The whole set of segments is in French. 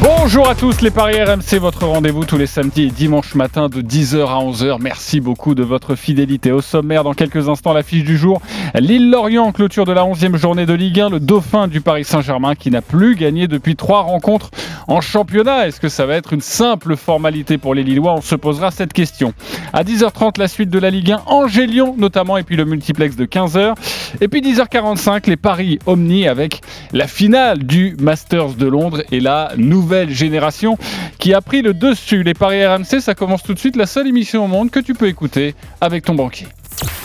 Bonjour à tous les Paris RMC, votre rendez-vous tous les samedis et dimanches matin de 10h à 11h. Merci beaucoup de votre fidélité. Au sommaire, dans quelques instants, l'affiche du jour. Lille-Lorient, clôture de la 11e journée de Ligue 1, le dauphin du Paris Saint-Germain qui n'a plus gagné depuis trois rencontres en championnat. Est-ce que ça va être une simple formalité pour les Lillois? On se posera cette question. À 10h30, la suite de la Ligue 1, Angers-Lyon notamment, et puis le multiplex de 15h. Et puis 10h45, les Paris Omni avec la finale du Masters de Londres et la nouvelle génération qui a pris le dessus. Les Paris RMC, ça commence tout de suite, la seule émission au monde que tu peux écouter avec ton banquier.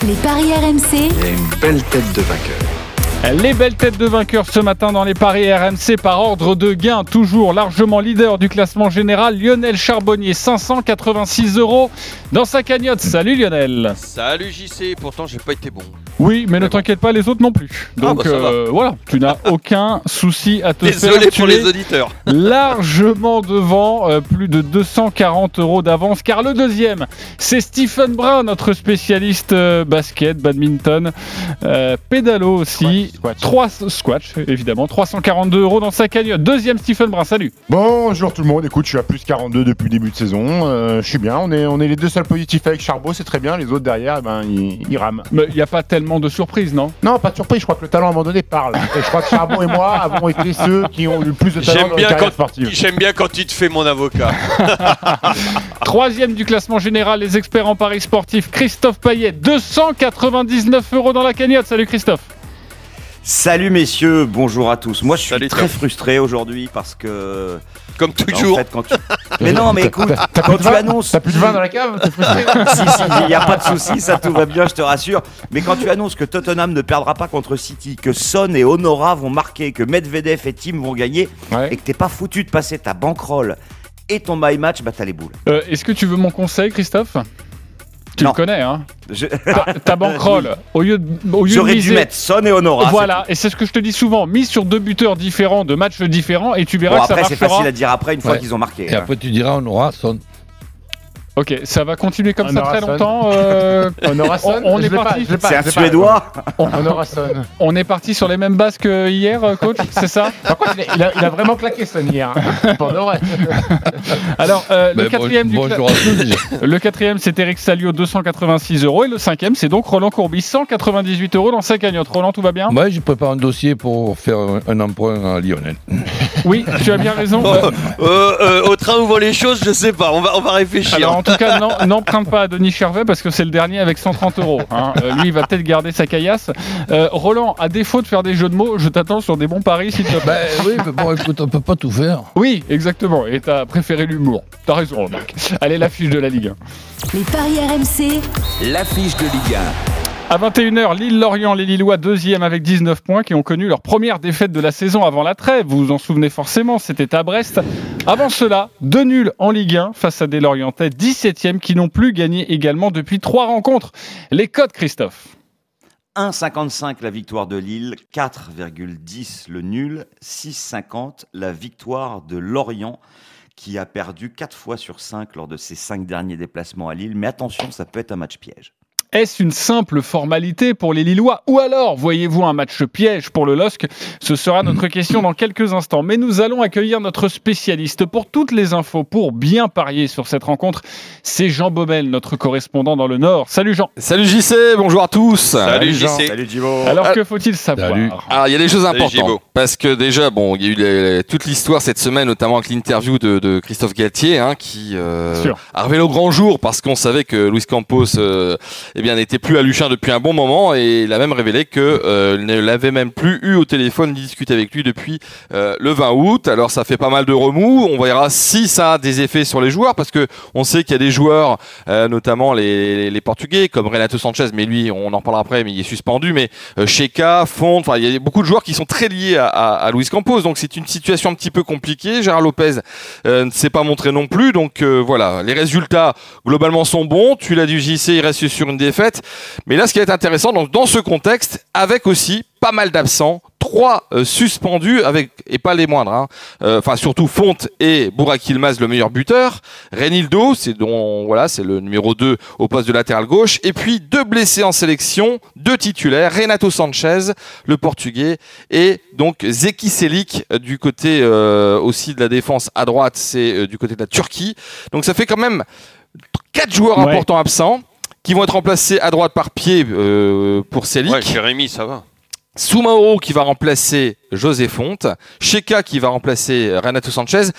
Les paris RMC, Il y a une belle tête de vainqueur. Les belles têtes de vainqueurs ce matin dans les paris RMC par ordre de gain, toujours largement leader du classement général, Lionel Charbonnier, 586 euros dans sa cagnotte. Salut Lionel. Salut JC, pourtant j'ai pas été bon. Oui, mais ne t'inquiète pas, les autres non plus. Donc bah, euh, voilà, tu n'as aucun souci à te Désolé faire. pour Tu les es auditeurs. largement devant, euh, plus de 240 euros d'avance, car le deuxième, c'est Stephen Brun, notre spécialiste euh, basket, badminton, euh, pédalo aussi, trois squash évidemment, 342 euros dans sa cagnotte. Deuxième Stephen Brun, salut. Bonjour tout le monde, écoute, je suis à plus 42 depuis le début de saison, Euh, je suis bien, on est, on est les deux seuls positifs avec Charbot, c'est très bien, les autres derrière, eh ben, ils, ils rament. Mais il n'y a pas tellement de surprises, non? Non, pas de surprise, je crois que le talent à un moment donné parle. Et je crois que Charbot et moi avons été ceux qui ont eu le plus de talent J'aime dans bien, la carrière quand, sportive. j'aime bien quand tu te fais mon avocat. Troisième du classement général, les experts en paris sportifs, Christophe Payet, 299 euros dans la cagnotte. Salut Christophe. Salut messieurs, bonjour à tous. Moi je suis Salut, très Tom. frustré aujourd'hui parce que. Comme bah, en toujours. fait, quand tu- Mais non, mais écoute, T'as plus quand de tu vin annonces. T'as plus de vin dans la cave T'es frustré si, si, il n'y a pas de souci, ça tout va bien, je te rassure. Mais quand tu annonces que Tottenham ne perdra pas contre City, que Son et Honora vont marquer, que Medvedev et Tim vont gagner, Ouais. et que t'es pas foutu de passer ta bankroll et ton my match, bah t'as les boules. Euh, Est-ce que tu veux mon conseil, Christophe? Tu Non. le connais, hein Je- Ta, ta bankroll, au lieu de, au lieu de J'aurais dû miser- mettre Son et Honora. Voilà, et c'est ce que je te dis souvent, mise sur deux buteurs différents, de matchs différents, et tu verras. Bon, que ça après, c'est marchera. facile à dire après une fois Ouais. qu'ils ont marqué. Et hein. après, tu diras, on aura son. Ok, ça va continuer comme On ça très Son. longtemps. euh, On aura Son On- est parti. C'est un Suédois on, On aura Son. on est parti sur les mêmes bases que hier, euh, coach, c'est ça? Par contre, il a, il vraiment claqué Son hier. hein. Alors, euh, le Ben, quatrième du cla- bonjour à tous. déjà. Le quatrième, c'est Eric Salio, 286 euros. Et le cinquième, c'est donc Roland Courbis, 198 euros dans sa cagnotte. Roland, tout va bien? Moi, je prépare un dossier pour faire un, un emprunt à Lionel. Oui, tu as bien raison. Oh, Euh, euh, euh, au train où vont les choses, je sais pas. On va, on va réfléchir. Alors, en tout cas, n'emprunte pas à Denis Chervet parce que c'est le dernier avec 130 euros. hein. Euh, lui, il va peut-être garder sa caillasse. Euh, Roland, à défaut de faire des jeux de mots, je t'attends sur des bons paris, s'il te plaît. Ben oui, mais bon, écoute, on peut pas tout faire. Oui, exactement. Et t'as préféré l'humour. T'as raison, remarque. Allez, l'affiche de la Ligue 1. les paris RMC, L'affiche de Ligue À 21h, Lille-Lorient, les Lillois deuxième avec 19 points qui ont connu leur première défaite de la saison avant la trêve. Vous vous en souvenez forcément, c'était à Brest. Avant cela, deux nuls en Ligue 1 face à des Lorientais 17e qui n'ont plus gagné également depuis trois rencontres. Les codes, Christophe 1,55 la victoire de Lille, 4,10 le nul, 6,50 la victoire de Lorient qui a perdu 4 fois sur 5 lors de ses 5 derniers déplacements à Lille. Mais attention, ça peut être un match piège. Est-ce une simple formalité pour les Lillois ou alors voyez-vous un match piège pour le LOSC? Ce sera notre question dans quelques instants. Mais nous allons accueillir notre spécialiste pour toutes les infos, pour bien parier sur cette rencontre. C'est Jean Baumel, notre correspondant dans le Nord. Salut Jean. Salut JC, bonjour à tous. Salut JC. Salut Thibaut. Alors Ah, que faut-il savoir? salut. Alors il y a des choses Salut, importantes Gibo. parce que déjà bon il y a eu les- toute l'histoire cette semaine notamment avec l'interview de, de Christophe Galtier hein, qui euh, a révélé au grand jour parce qu'on savait que Luis Campos euh, bien n'était plus à Luchin depuis un bon moment et il a même révélé que euh, ne l'avait même plus eu au téléphone ni discuté avec lui depuis euh, le 20 août. Alors ça fait pas mal de remous. On verra si ça a des effets sur les joueurs parce que on sait qu'il y a des joueurs euh, notamment les, les Portugais comme Renato Sanchez mais lui on en parlera après mais il est suspendu mais euh, Sheka, Font, enfin il y a beaucoup de joueurs qui sont très liés à, à, à Luis Campos donc c'est une situation un petit peu compliquée. Gérard Lopez ne s'est pas montré non plus donc voilà les résultats globalement sont bons. Tu l'as dit JC il reste sur une défaite défaites. Mais là, ce qui est intéressant, donc, dans ce contexte, avec aussi pas mal d'absents, trois euh, suspendus avec et pas les moindres. Hein. Euh, enfin surtout Fonte et Burak Yilmaz le meilleur buteur. Renildo, c'est dont voilà, c'est le numéro 2 au poste de latéral gauche. Et puis deux blessés en sélection, deux titulaires, Renato Sanchez, le portugais, et donc Zeki Selik du côté euh, aussi de la défense à droite, c'est du côté de la Turquie. Donc ça fait quand même quatre joueurs importants absents qui vont être remplacés à droite par pied pour Selik. Ouais, Jérémy, ça va. Soumaoro qui va remplacer José Fonte, Sheka qui va remplacer Renato Sanchez,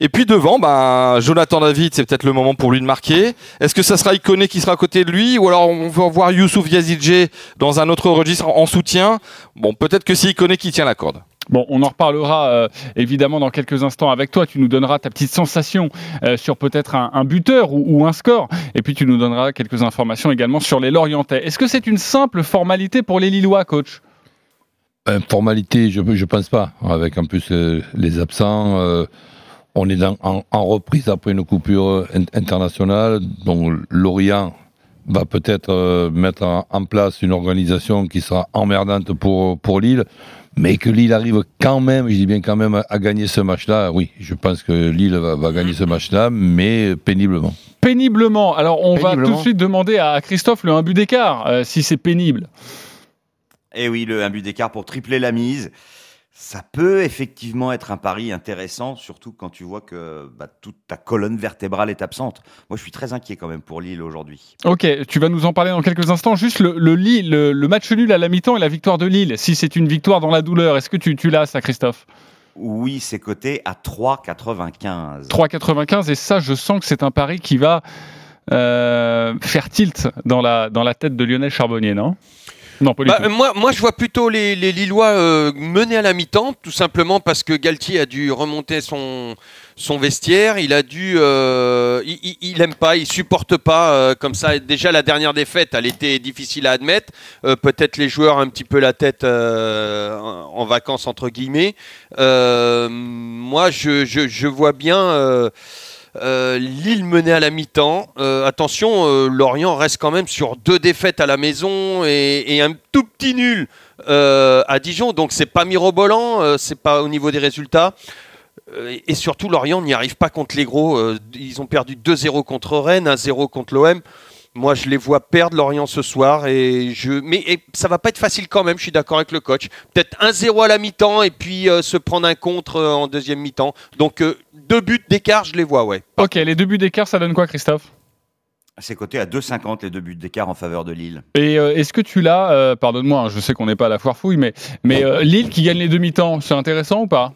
et puis devant, ben, Jonathan David, c'est peut-être le moment pour lui de marquer. Est-ce que ça sera Ikoné qui sera à côté de lui, ou alors on va voir Youssouf Yazidje dans un autre registre en soutien? Bon, peut-être que c'est Ikoné qui tient la corde. Bon, on en reparlera euh, évidemment dans quelques instants avec toi. Tu nous donneras ta petite sensation euh, sur peut-être un, buteur ou, un score. Et puis tu nous donneras quelques informations également sur les Lorientais. Est-ce que c'est une simple formalité pour les Lillois, coach? Formalité, je ne pense pas. Avec en plus euh, les absents, euh, on est en, reprise après une coupure internationale. Donc Lorient va peut-être euh, mettre en, place une organisation qui sera emmerdante pour, pour Lille. Mais que Lille arrive quand même, je dis bien quand même, à, gagner ce match-là, oui, je pense que Lille va, gagner ce match-là, mais péniblement. Péniblement. Alors on va tout de suite demander à Christophe le 1 but d'écart, si c'est pénible. Eh oui, le un but d'écart pour tripler la mise. Ça peut effectivement être un pari intéressant, surtout quand tu vois que bah, toute ta colonne vertébrale est absente. Moi, je suis très inquiet quand même pour Lille aujourd'hui. Ok, tu vas nous en parler dans quelques instants. Juste le, le, match nul à la mi-temps et la victoire de Lille. Si c'est une victoire dans la douleur, est-ce que tu, tu l'as, ça, Christophe? Oui, c'est coté à 3,95. 3,95, et ça, je sens que c'est un pari qui va euh, faire tilt dans la, dans la tête de Lionel Charbonnier, non? Non, bah, Moi, moi, je vois plutôt les, Lillois euh, mener à la mi-temps, tout simplement parce que Galtier a dû remonter son, son vestiaire. Il a dû, euh, il, il, aime pas, il supporte pas euh, comme ça. Déjà la dernière défaite, elle était difficile à admettre. Peut-être les joueurs un petit peu la tête en vacances entre guillemets. moi, je, je, je, vois bien. Euh, Lille menait à la mi-temps. Euh, attention, euh, Lorient reste quand même sur deux défaites à la maison et, un tout petit nul à Dijon. Donc c'est pas mirobolant, c'est pas au niveau des résultats. Et surtout, Lorient n'y arrive pas contre les gros. Ils ont perdu 2-0 contre Rennes, 1-0 contre l'OM. Moi, je les vois perdre Lorient ce soir. Et je... Mais ça va pas être facile quand même, je suis d'accord avec le coach. Peut-être 1-0 à la mi-temps et puis se prendre un contre en deuxième mi-temps. Donc deux buts d'écart, je les vois, ouais. Ok, les deux buts d'écart, ça donne quoi, Christophe? C'est coté à 2,50 les deux buts d'écart en faveur de Lille. Et euh, est-ce que tu l'as, euh, pardonne-moi, hein, je sais qu'on n'est pas à la foire fouille, mais, mais euh, Lille qui gagne les demi-temps, c'est intéressant ou pas?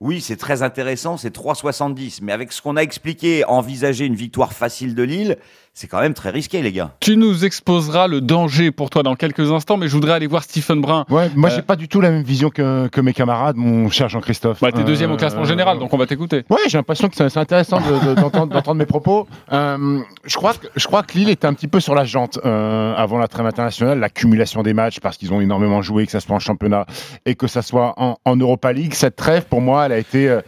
Oui, c'est très intéressant, c'est 3,70. Mais avec ce qu'on a expliqué, envisager une victoire facile de Lille, c'est quand même très risqué, les gars. Tu nous exposeras le danger pour toi dans quelques instants, mais je voudrais aller voir Stephen Brun. Ouais, moi, j'ai euh, pas du tout la même vision que, que mes camarades, mon cher Jean-Christophe. Bah, t'es deuxième au classement euh, général, donc on va t'écouter. Ouais, j'ai l'impression que c'est intéressant d'entendre mes propos. Euh, je, crois que, je crois que Lille était un petit peu sur la jante avant la trêve internationale, l'accumulation des matchs, parce qu'ils ont énormément joué, que ça soit en championnat et que ça soit en, en Europa League. Cette trêve, pour moi, elle a été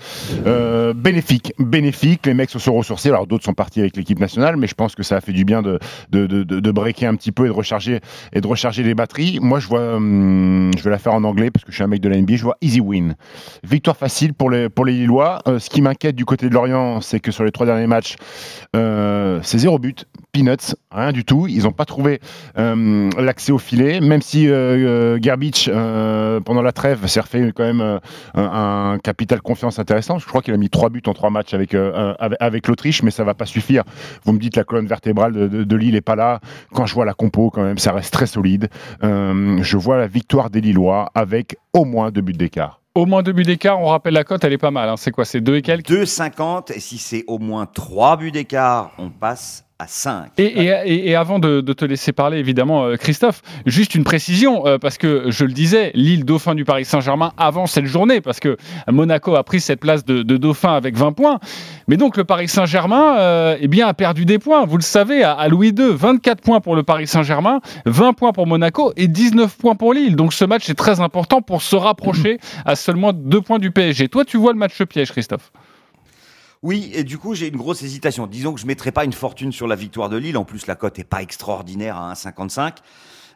bénéfique. Bénéfique, les mecs se sont ressourcés. Alors, d'autres sont partis avec l'équipe nationale, mais je pense que ça fait du bien de, de, de, de, breaker un petit peu et de recharger, et de recharger les batteries. Moi, je vois, hum, je vais la faire en anglais parce que je suis un mec de la NBA, je vois easy win. Victoire facile pour les, pour les Lillois. Euh, ce qui m'inquiète du côté de Lorient, c'est que sur les trois derniers matchs, euh, c'est zéro but, peanuts, rien du tout. Ils n'ont pas trouvé euh, l'accès au filet, même si euh, Gerbich, pendant la trêve, s'est refait quand même un, capital confiance intéressant. Je crois qu'il a mis trois buts en trois matchs avec, avec, avec l'Autriche, mais ça va pas suffire. Vous me dites la colonne vertébrale de, de, Lille est pas là. Quand je vois la compo, quand même, ça reste très solide. je vois la victoire des Lillois avec au moins deux buts d'écart. Au moins deux buts d'écart, on rappelle la cote, elle est pas mal. Hein. C'est quoi C'est deux et quelques? 2,50. Et si c'est au moins trois buts d'écart, on passe à 5. Et, avant de, te laisser parler, évidemment, euh, Christophe, juste une précision, euh, parce que je le disais, l'île dauphin du Paris Saint-Germain avant cette journée, parce que Monaco a pris cette place de, dauphin avec 20 points. Mais donc le Paris Saint-Germain euh, eh bien, a perdu des points, vous le savez, à, Louis II, 24 points pour le Paris Saint-Germain, 20 points pour Monaco et 19 points pour Lille. Donc ce match est très important pour se rapprocher à seulement 2 points du PSG. Toi, tu vois le match piège, Christophe? Oui, et du coup, j'ai une grosse hésitation. Disons que je ne mettrai pas une fortune sur la victoire de Lille. En plus, la cote n'est pas extraordinaire à 1,55.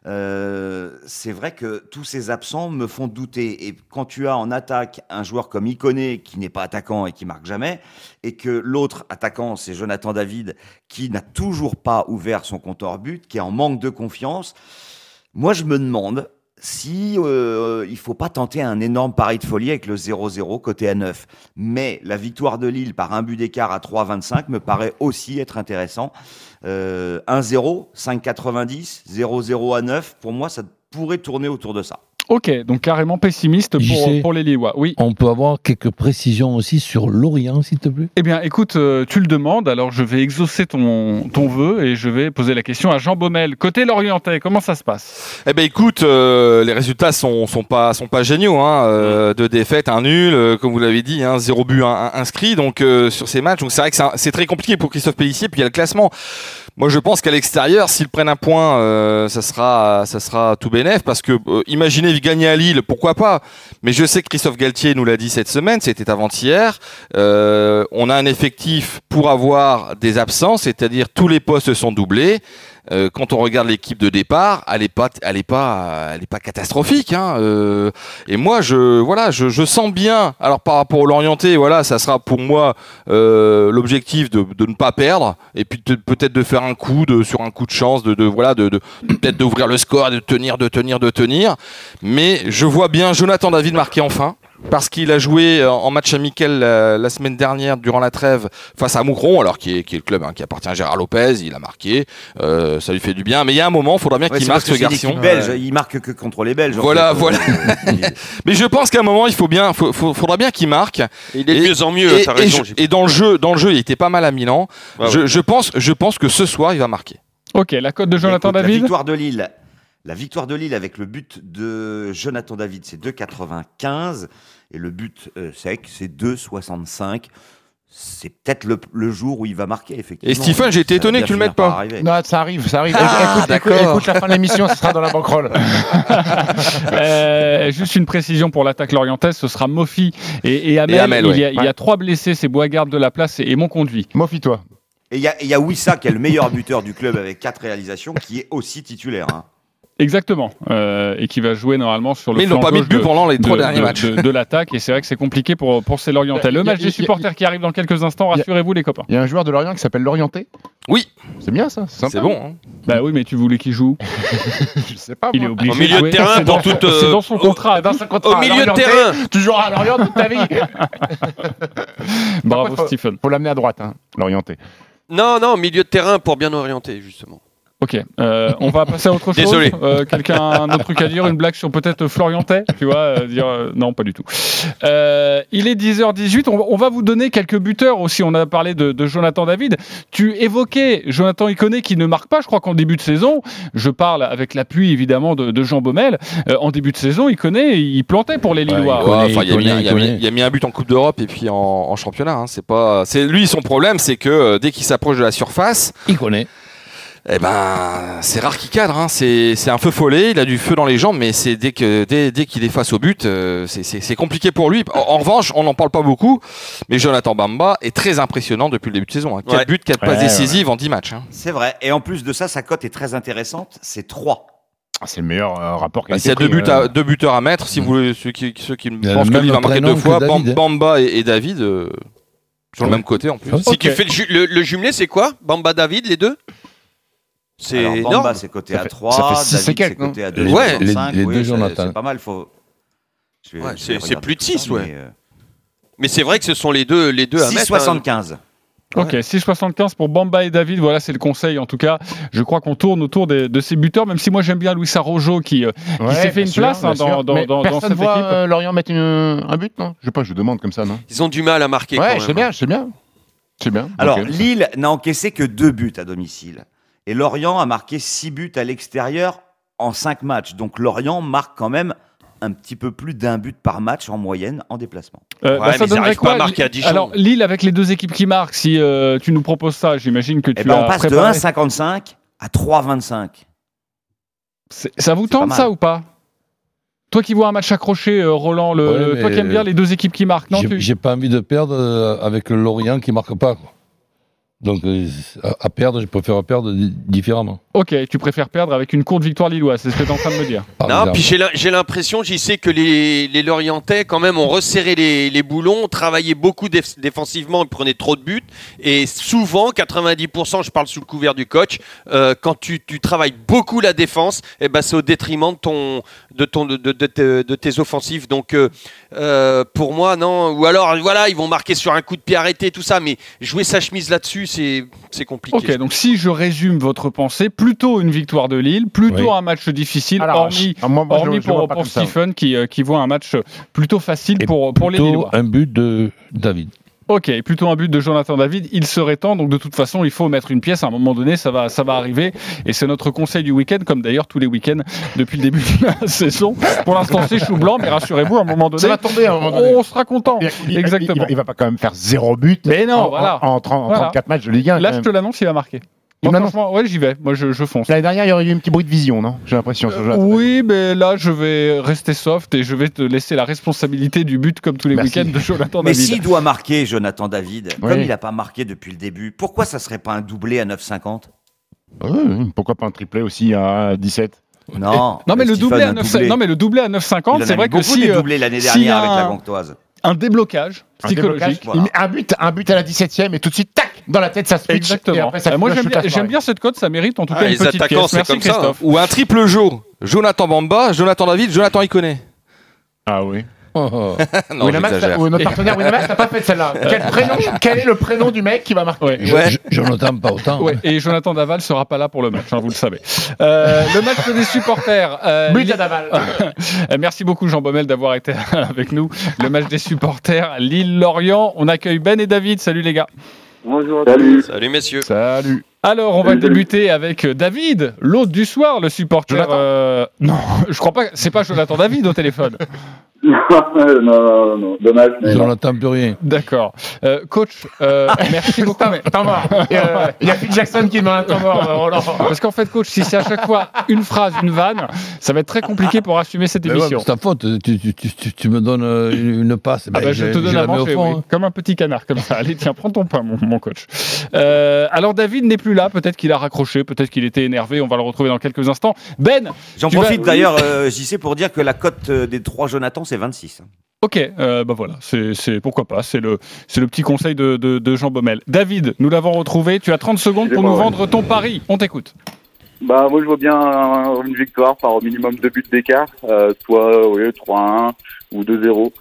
Euh, c'est vrai que tous ces absents me font douter. Et quand tu as en attaque un joueur comme Iconé qui n'est pas attaquant et qui marque jamais, et que l'autre attaquant, c'est Jonathan David, qui n'a toujours pas ouvert son compte but, qui est en manque de confiance, moi je me demande si euh, il faut pas tenter un énorme pari de folie avec le 0-0 côté à 9. Mais la victoire de Lille par un but d'écart à 3-25 me paraît aussi être intéressant. Euh, 1-0, 5-90, 0-0 à 9, pour moi ça pourrait tourner autour de ça. Ok, donc carrément pessimiste pour, pour les Lillois. Oui. On peut avoir quelques précisions aussi sur Lorient, s'il te plaît? Eh bien, écoute, euh, tu le demandes, alors je vais exaucer ton, ton vœu et je vais poser la question à Jean Baumel. Côté Lorientais, comment ça se passe? Eh ben écoute, euh, les résultats sont, sont pas sont pas géniaux. Hein. Euh, deux défaites, un nul, euh, comme vous l'avez dit, hein, zéro but un- un- inscrit. Donc euh, sur ces matchs, donc c'est vrai que c'est un- c'est très compliqué pour Christophe Pellissier. Puis il y a le classement. Moi, je pense qu'à l'extérieur, s'ils prennent un point, euh, ça sera ça sera tout bénef parce que euh, imaginez gagner à Lille, pourquoi pas? Mais je sais que Christophe Galtier nous l'a dit cette semaine, c'était avant-hier. Euh, on a un effectif pour avoir des absents, c'est-à-dire tous les postes sont doublés. Euh, quand on regarde l'équipe de départ, elle est pas, elle est pas, elle est pas catastrophique. Hein, euh, et moi, je, voilà, je, je sens bien. Alors par rapport au Lorienté, voilà, ça sera pour moi euh, l'objectif de, de ne pas perdre et puis peut-être de faire un coup de, sur un coup de chance, de, de voilà, de, de peut-être d'ouvrir le score, de tenir, de tenir, de tenir. Mais je vois bien Jonathan David marquer enfin. Parce qu'il a joué euh, en match amical la, la semaine dernière durant la trêve face à Moucron, alors qui est, qui est le club hein, qui appartient à Gérard Lopez, il a marqué, euh, ça lui fait du bien. Mais il y a un moment, il faudra bien Ouais, qu'il marque ce garçon. belge, il marque que contre les Belges. en Voilà, fait. voilà. Mais je pense qu'à un moment, il faut bien, faut- faut- faudra bien qu'il marque. Il est de Et- mieux en mieux, Et, raison. dans le jeu, dans le jeu, il était pas mal à Milan. Ouais, je, ouais. je pense, je pense que ce soir, il va marquer. Ok, la cote de Jonathan Écoute, La David victoire de Lille. La victoire de Lille avec le but de Jonathan David, c'est 2,95. Et le but euh, sec, c'est 2,65. C'est peut-être le, le jour où il va marquer, effectivement. Et Stephen, j'ai été étonné que tu le mettes pas. Non, ça arrive, ça arrive. Ah, écoute, écoute, d'accord. écoute la fin de l'émission, ce sera dans la banquerolle. Euh, juste une précision pour l'attaque lorientaise, ce sera Mofi et, et Hamel. Et Hamel, il, y a, ouais. il y a trois blessés, c'est Boisgarde de la place et, et mon conduit. Mofi-toi. Et il y a, et il y a Wissa, qui est le meilleur buteur du club avec 4 réalisations, qui est aussi titulaire. hein. Exactement. Euh, et qui va jouer normalement sur le Mais ils n'ont pas mis de but pendant les trois de- derniers de- matchs. de- de l'attaque. Et c'est vrai que c'est compliqué pour, pour ces Lorientais. Le Y a- match a- des supporters qui arrive dans quelques instants, rassurez-vous les copains. Il y a un joueur de Lorient qui s'appelle Lorienté. Oui, C'est bien ça, c'est sympa. c'est bon. hein. Bah oui, mais tu voulais qu'il joue. Je sais pas. Il est obligé. Au milieu de jouer. terrain pour dans- toute, euh, C'est dans son au- contrat. Dans ce contrat, Au milieu de terrain. Tu joueras à Lorient toute ta vie. Bravo Stephen. Faut l'amener à droite, hein, Lorienté. Non, non, milieu de terrain pour bien orienter, justement. Ok, euh, on va passer à autre chose. Désolé. Euh, Quelqu'un a un autre truc à dire, une blague sur peut-être Floriantais, tu vois euh, dire, euh, Non, pas du tout. Euh, il est 10h18, on, va- on va vous donner quelques buteurs aussi. On a parlé de, de Jonathan David. Tu évoquais Jonathan Iconé qui ne marque pas, je crois qu'en début de saison, je parle avec l'appui évidemment de, de Jean Baumel, euh, en début de saison, Iconé, il plantait pour les Lillois. il Ouais, a mis, il un- il a connaît. mis- il a mis un but en Coupe d'Europe et puis en, en championnat. hein. C'est pas, c'est lui son problème, c'est que euh, dès qu'il s'approche de la surface, Il connaît. Eh ben, c'est rare qu'il cadre. Hein. C'est, c'est un feu follet. Il a du feu dans les jambes, mais c'est dès que dès, dès qu'il est face au but, euh, c'est, compliqué pour lui. En, en revanche, on n'en parle pas beaucoup, mais Jonathan Bamba est très impressionnant depuis le début de saison. Hein. 4 Ouais. buts, 4 Ouais, passes ouais. décisives en 10 matchs. hein. C'est vrai. Et en plus de ça, sa cote est très intéressante. C'est 3. Ah, C'est le meilleur euh, rapport qui a Bah, été S'il y a deux, buts euh, à, deux buteurs à mettre, si vous voulez, ceux qui, ceux qui pensent que lui va marquer deux fois, David. Bamba et, et David, euh, sur le Ouais. même côté en plus. Si tu fais le, ju- le, le jumelé, c'est quoi? Bamba David, les deux? C'est. Bamba, c'est coté à fait- 3. ça fait six David, et quelques, c'est coté à non 2,65. Ouais. Les- les oui, deux Jonathan. C'est pas mal. Faut... Ouais, c'est- plus de tout ça, six, ouais. mais, euh, Mais c'est vrai que ce sont les deux, les deux à mettre. hein. 6,75. Ok, 6,75 pour Bamba et David. Voilà, c'est le conseil. En tout cas, je crois qu'on tourne autour des- de ces buteurs, même si moi j'aime bien Louis Arrojo qui, euh, ouais, s'est fait une sûr, place, hein, dans- dans- dans- dans Personne cette voit équipe. euh, Lorient mettre une- un but, non? Je sais pas, je demande comme ça, non? Ils ont du mal à marquer. Ouais, je sais bien, je sais bien. C'est bien. Alors. Lille n'a encaissé que deux buts à domicile. Et Lorient a marqué six buts à l'extérieur en cinq matchs. Donc Lorient marque quand même un petit peu plus d'un but par match en moyenne en déplacement. Euh, Ouais, mais ils donnerait arrivent pas à marquer à Dijon. Alors, Lille avec les deux équipes qui marquent, si euh, tu nous proposes ça, j'imagine que tu Eh ben, as on passe de préparé. 1,55 à 3,25. C'est- Ça vous tente ça ou pas? Toi qui vois un match accroché, euh, Roland, le, Ouais, toi qui aimes bien les deux équipes qui marquent, non J'ai tu- pas envie de perdre avec le Lorient qui marque pas. quoi. Donc euh, à, à perdre, je préfère perdre di- différemment. Ok, tu préfères perdre avec une courte victoire lilloise, c'est ce que tu es en train de me dire. par Non, puis j'ai l'im- j'ai l'impression, j'y sais que les, les Lorientais, quand même, ont resserré les, les boulons, ont travaillé beaucoup déf- défensivement, ils prenaient trop de buts. Et souvent, 90%, je parle sous le couvert du coach, euh, quand tu, tu travailles beaucoup la défense, eh ben, c'est au détriment de, ton, de, ton, de, de- de tes- de tes offensives. Donc, euh, euh, pour moi, non. Ou alors, voilà, ils vont marquer sur un coup de pied arrêté, tout ça, mais jouer sa chemise là-dessus, c'est c'est compliqué. Ok, donc si je résume votre pensée, plutôt une victoire de Lille, plutôt Oui. un match difficile, Alors, hormis, je- moi, moi, je le- hormis je pour. Stephen qui, euh, qui voit un match plutôt facile Et pour, pour les Lillois. un but de David. Ok, plutôt un but de Jonathan David. Il serait temps, donc de toute façon, il faut mettre une pièce. À un moment donné, ça va, ça va arriver. Et c'est notre conseil du week-end, comme d'ailleurs tous les week-ends depuis le début de la saison. Pour l'instant, c'est chou blanc, mais rassurez-vous, à un moment donné, Ça va tomber à un moment donné. on sera content. Il- Exactement. Il, va, il va pas quand même faire zéro but Mais non, en, voilà. en, en 30 en Voilà. 34 matchs de Ligue 1. Là, je te l'annonce, il va marquer. Moi, franchement, ouais, j'y vais. Moi, je, je fonce. L'année dernière, il y aurait eu un petit bruit de vision, non? J'ai l'impression. Oui, mais là, je vais rester soft et je vais te laisser la responsabilité du but, comme tous les Merci. week-ends, de Jonathan Mais David. s'il doit marquer, Jonathan David, Oui. comme il n'a pas marqué depuis le début, pourquoi ça serait pas un doublé à 9,50 Ouais, ouais, pourquoi pas un triplé aussi à 17 Non. Non mais le doublé à un 9, doublé. non mais le doublé à 9,50, Il en c'est a vrai que si euh, doublés l'année s'il y dernière a avec la Gantoise. Un déblocage Un déblocage, psychologique. voilà. un but, un but à la 17ème et tout de suite, tac, dans la tête, ça switch. Et Exactement. après, ça Euh, moi j'aime bien, cette cote, ça mérite en tout Ah, cas une les petite attaquants, pièce. c'est Merci comme ça, hein. Ou un triple jeu. Jonathan Bamba, Jonathan David, Jonathan Iconé. Ah oui. Oh, oh. non, Winamax, ou notre partenaire Winamax n'a pas fait celle-là. Quel, prénom, quel est le prénom du mec qui va marquer Ouais. Je- Ouais. je- Jonathan, pas autant. Ouais, et Jonathan Daval sera pas là pour le match, hein, vous le savez. Euh, le match des supporters. euh, But à Daval. Merci beaucoup Jean Baumel d'avoir été avec nous. Le match des supporters, Lille-Lorient. On accueille Ben et David. Salut les gars. Bonjour tous. Salut, messieurs. Salut. Alors, on va débuter avec David, l'hôte du soir, le supporter. Euh, Non, je crois pas. C'est pas Jonathan David au téléphone. non, non, non, non, dommage, mais. Jonathan plus rien. D'accord. Euh, coach, euh, merci beaucoup. mais- Temps mort. Et, euh, Il y a Phil Jackson qui demande un temps mort. euh, Roland. Parce qu'en fait, coach, si c'est à chaque fois une phrase, une vanne, ça va être très compliqué pour assumer cette Mais ouais, mais émission. c'est ta faute. Tu, tu- tu- tu- tu me donnes euh, une, une passe. Ah Ben, bah, je te donne à manger, fond, oui. hein. comme un petit canard, comme ça. Allez, tiens, prends ton pain, mon, mon coach. Euh, alors, David n'est plus là. Peut-être qu'il a raccroché, peut-être qu'il était énervé. On va le retrouver dans quelques instants. Ben, J'en vas- profite d'ailleurs, euh, j'y sais pour dire que la cote euh, des trois Jonathan, c'est 26. ok, euh, bah voilà, c'est c'est- pourquoi pas. C'est le, c'est le petit conseil de, de- de Jean Baumel. David, nous l'avons retrouvé. Tu as 30 secondes pour nous vendre ton pari. On t'écoute. Bah, moi, je vois bien un- une victoire par au minimum deux buts d'écart, euh, soit oui, 3-1 ou 2-0.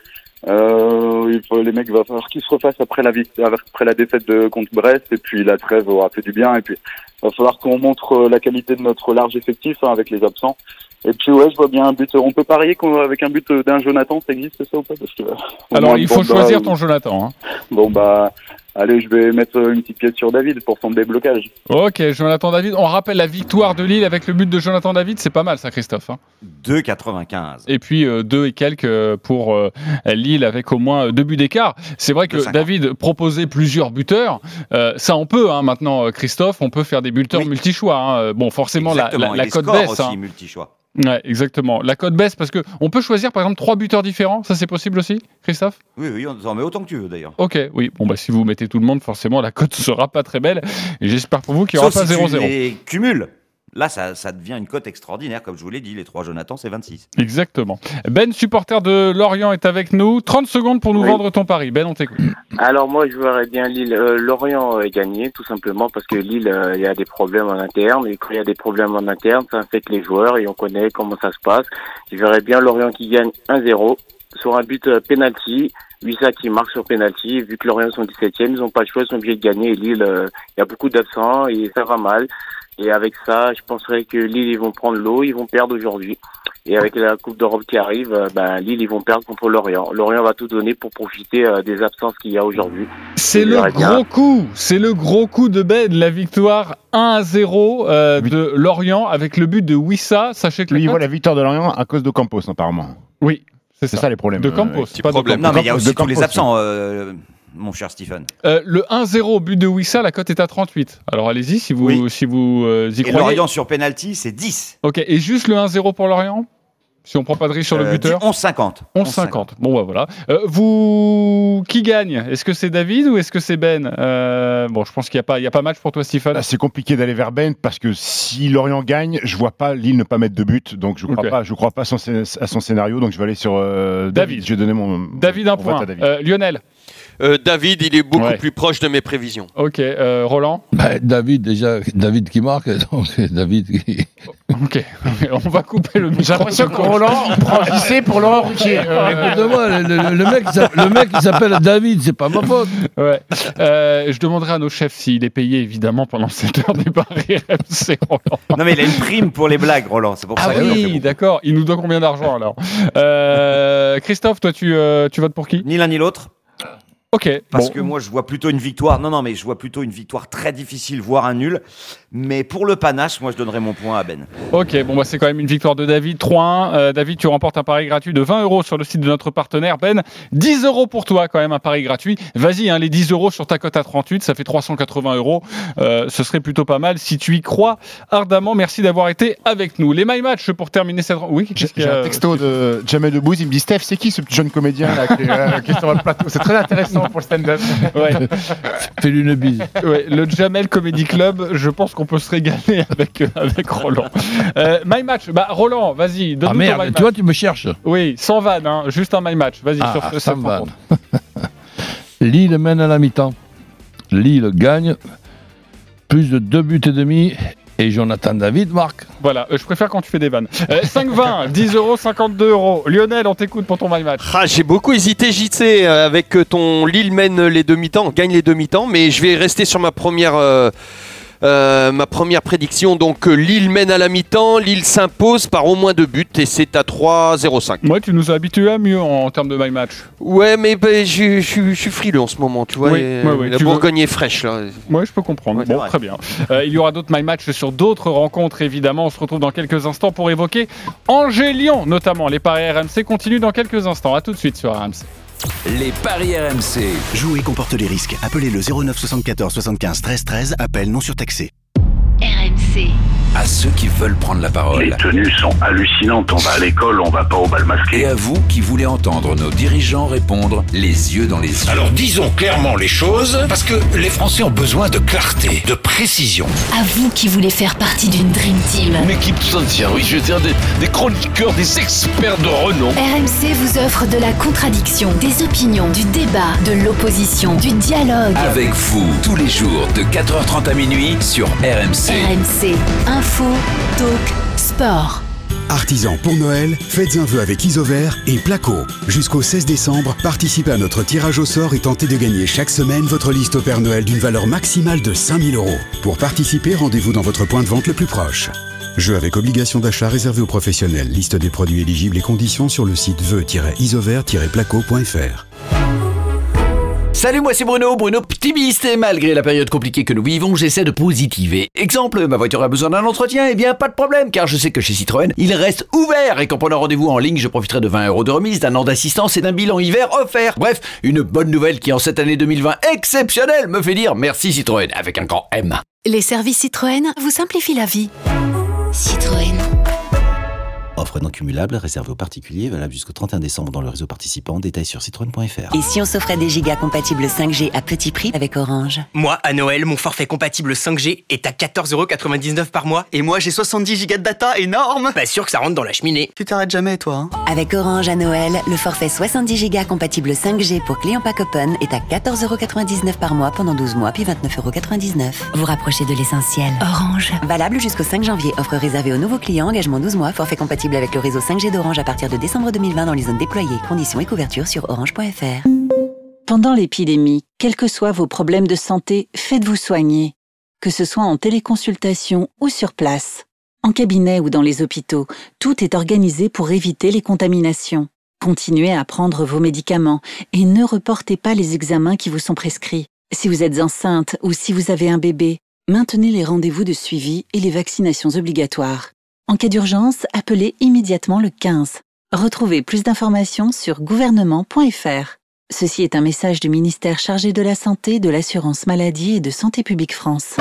Euh, il faut, les mecs, il va falloir qu'ils se refassent après la, victoire, après la défaite de contre Brest, et puis la trêve aura fait du bien, et puis il va falloir qu'on montre euh, la qualité de notre large effectif hein, avec les absents. Et puis ouais, je vois bien un but. On peut parier qu'on- avec un but d'un Jonathan, ça existe ça ou pas? Parce que, euh, Alors, il faut choisir ton Jonathan. hein. Bon bah, allez, je vais mettre une petite pièce sur David pour son déblocage. Ok, Jonathan David. On rappelle la victoire de Lille avec le but de Jonathan David. C'est pas mal, ça, Christophe. hein. 2,95. Et puis euh, deux et quelques euh, pour euh, Lille avec au moins euh, deux buts d'écart. C'est vrai que 2,50. David proposait plusieurs buteurs. Euh, ça, on peut hein, maintenant, euh, Christophe. On peut faire des buteurs Oui. multi-choix. hein. Bon, forcément, la, Exactement, la, la les cote baisse. aussi, hein. multi-choix. Ouais, exactement. La cote baisse parce que on peut choisir par exemple trois buteurs différents. Ça, c'est possible aussi, Christophe? Oui, oui, on en met autant que tu veux d'ailleurs. Ok, oui. Bon, bah si vous mettez tout le monde, forcément, la cote sera pas très belle. Et j'espère pour vous qu'il n'y aura Sauf pas si tu 0-0. les cumules. Là, ça, ça devient une cote extraordinaire. Comme je vous l'ai dit, les trois Jonathan, c'est 26. Exactement. Ben, supporter de Lorient, est avec nous. 30 secondes pour nous Oui. vendre ton pari. Ben, on t'écoute. Alors moi je verrais bien Lille, euh, Lorient euh, gagner tout simplement parce que Lille euh, il y a des problèmes en interne et quand il y a des problèmes en interne ça affecte les joueurs et on connaît comment ça se passe. Je verrais bien Lorient qui gagne 1-0 sur un but euh, penalty. Wissa qui marque sur penalty vu que Lorient sont 17e ils n'ont pas le choix ils sont obligés de gagner et Lille euh, il y a beaucoup d'absents et ça va mal et avec ça je penserais que Lille ils vont prendre l'eau ils vont perdre aujourd'hui. Et avec la Coupe d'Europe qui arrive, euh, ben, Lille, ils vont perdre contre Lorient. Lorient va tout donner pour profiter euh, des absences qu'il y a aujourd'hui. C'est le bien. gros coup, c'est le gros coup de Ben, la victoire 1-0 euh, de Lorient avec le but de Wissa. Sachez que Lui, il voit la victoire de Lorient à cause de Campos, apparemment. Oui, c'est ça. ça les problèmes. De euh, Campos, pas de problème. Campos. Non, mais il y a aussi de tous les absents, euh, mon cher Stephen. Euh, le 1-0 but de Wissa, la cote est à 38. Alors allez-y si vous, Oui. si vous euh, y Et croyez. Lorient sur penalty, c'est 10. Ok, et juste le 1-0 pour Lorient? Si on prend pas de risque sur le Euh, buteur 11,50. 11,50. Bon, bah voilà. Euh, vous. Qui gagne? Est-ce que c'est David ou est-ce que c'est Ben? Euh, Bon, je pense qu'il n'y a, pas- il y a pas match pour toi, Stephen. Là, C'est compliqué d'aller vers Ben parce que si Lorient gagne, je vois pas Lille ne pas mettre de but, donc je crois Ok. pas, je crois pas à son, scé- à son scénario, donc je vais aller sur euh, David. David. Je vais donner mon David, un point. Euh, Lionel Euh, David, il est beaucoup Ouais. plus proche de mes prévisions. Ok. Euh, Roland? Ben, David, déjà, David qui marque, donc David qui. Ok. On va couper le micro. J'ai l'impression que Roland prend JC pour Laurent Ruquier. Écoute-moi, le, le- le mec, il s'appelle- le mec, il s'appelle David, c'est pas ma faute. Ouais. Euh, je demanderai à nos chefs s'il est payé, évidemment, pendant cette heure des paris RMC, Roland. Non, mais il a une prime pour les blagues, Roland. C'est pour Ah ça que oui, d'accord. Il nous doit combien d'argent alors? Euh, Christophe, toi, tu, euh, tu votes pour qui? Ni l'un ni l'autre. Ok. Parce bon. que moi, je vois plutôt une victoire. Non, non, mais je vois plutôt une victoire très difficile, voire un nul. Mais pour le panache, moi, je donnerais mon point à Ben. Ok, bon, bah, c'est quand même une victoire de David. 3-1. Euh, David, tu remportes un pari gratuit de 20 euros sur le site de notre partenaire. Ben, 10 euros pour toi, quand même, un pari gratuit. Vas-y, hein, les 10 euros sur ta cote à 38, ça fait 380 euros. Euh, ce serait plutôt pas mal si tu y crois ardemment. Merci d'avoir été avec nous. Les My Match pour terminer cette. Oui, J'ai un texto de Jamel Debbouze, il me dit Steph, c'est qui ce petit jeune comédien là, qui, est, euh, qui est sur le plateau? C'est très intéressant pour le stand-up. Ouais. Fais-lui une bise. Ouais, le Jamel Comedy Club, je pense qu'on peut se régaler avec, euh, avec Roland. Euh, my Match, bah Roland, vas-y, donne-nous Ah ton merde, My tu vois, tu me cherches. Oui, sans vanne, hein, juste un My Match. Vas-y, Ah, sur ce- sans cette rencontre. Lille mène à la mi-temps. Lille gagne. Plus de deux buts et demi. Et Jonathan David marque. Voilà, euh, je préfère quand tu fais des vannes. Euh, 5-20, 10 euros, 52 euros. Lionel, on t'écoute pour ton My Match. Ah, j'ai beaucoup hésité, JC, euh, avec euh, ton Lille mène les demi-temps, gagne les demi-temps, mais je vais rester sur ma première, euh, euh, ma première prédiction. Donc euh, Lille mène à la mi-temps, Lille s'impose par au moins deux buts et c'est à 3-0-5. Moi, tu nous as habitués à mieux en, en termes de My Match. Ouais, mais ben, je, suis frileux en ce moment, tu vois. Oui, et, la tu Bourgogne est fraîche là. Moi, je peux comprendre. Ouais, bon, très bien. Euh, il y aura d'autres My Match sur d'autres rencontres, évidemment. On se retrouve dans quelques instants pour évoquer Angers-Lyon, notamment. Les paris RMC continuent dans quelques instants. À tout de suite sur RMC. Les paris RMC. Jouer comporte les risques. Appelez le 09 74 75 13 13. Appel non surtaxé. RMC. À ceux qui veulent prendre la parole. Les tenues sont hallucinantes. On va à l'école, on va pas au bal masqué. Et à vous qui voulez entendre nos dirigeants répondre les yeux dans les yeux. Alors disons clairement les choses, parce que les Français ont besoin de clarté, de précision. À vous qui voulez faire partie d'une Dream Team. Une équipe entière, oui, je veux dire des, des chroniqueurs, des experts de renom. RMC vous offre de la contradiction, des opinions, du débat, de l'opposition, du dialogue. Avec vous, tous les jours, de 4h30 à minuit sur RMC. RMC, info, talk, sport. Artisan pour Noël, faites un vœu avec Isover et Placo. Jusqu'au 16 décembre, participez à notre tirage au sort et tentez de gagner chaque semaine votre liste au Père Noël d'une valeur maximale de 5000 euros. Pour participer, rendez-vous dans votre point de vente le plus proche. Jeu avec obligation d'achat réservé aux professionnels. Liste des produits éligibles et conditions sur le site vœu-isover-placo.fr. Salut, moi c'est Bruno, Bruno optimiste et malgré la période compliquée que nous vivons, j'essaie de positiver. Exemple, ma voiture a besoin d'un entretien, eh bien pas de problème, car je sais que chez Citroën, il reste ouvert et qu'en prenant rendez-vous en ligne, je profiterai de 20 euros de remise, d'un an d'assistance et d'un bilan hiver offert. Bref, une bonne nouvelle qui en cette année 2020 exceptionnelle me fait dire merci Citroën avec un grand M. Les services Citroën vous simplifient la vie. Citroën. Offre non cumulable réservée aux particuliers, valable jusqu'au 31 décembre dans le réseau participant. Détails sur citroën.fr. Et si on s'offrait des gigas compatibles 5G à petit prix avec Orange Moi, à Noël, mon forfait compatible 5G est à 14,99€ par mois. Et moi, j'ai 70 gigas de data énorme Pas sûr que ça rentre dans la cheminée. Tu t'arrêtes jamais, toi, hein Avec Orange à Noël, le forfait 70 Go compatible 5G pour clients pack open est à 14,99€ par mois pendant 12 mois, puis 29,99€. Vous rapprochez de l'essentiel. Orange. Valable jusqu'au 5 janvier. Offre réservée aux nouveaux clients, engagement 12 mois, forfait avec le réseau 5G d'Orange à partir de décembre 2020 dans les zones déployées. Conditions et couverture sur orange.fr. Pendant l'épidémie, quels que soient vos problèmes de santé, faites-vous soigner. Que ce soit en téléconsultation ou sur place. En cabinet ou dans les hôpitaux, tout est organisé pour éviter les contaminations. Continuez à prendre vos médicaments et ne reportez pas les examens qui vous sont prescrits. Si vous êtes enceinte ou si vous avez un bébé, maintenez les rendez-vous de suivi et les vaccinations obligatoires. En cas d'urgence, appelez immédiatement le 15. Retrouvez plus d'informations sur gouvernement.fr. Ceci est un message du ministère chargé de la Santé, de l'Assurance Maladie et de Santé publique France.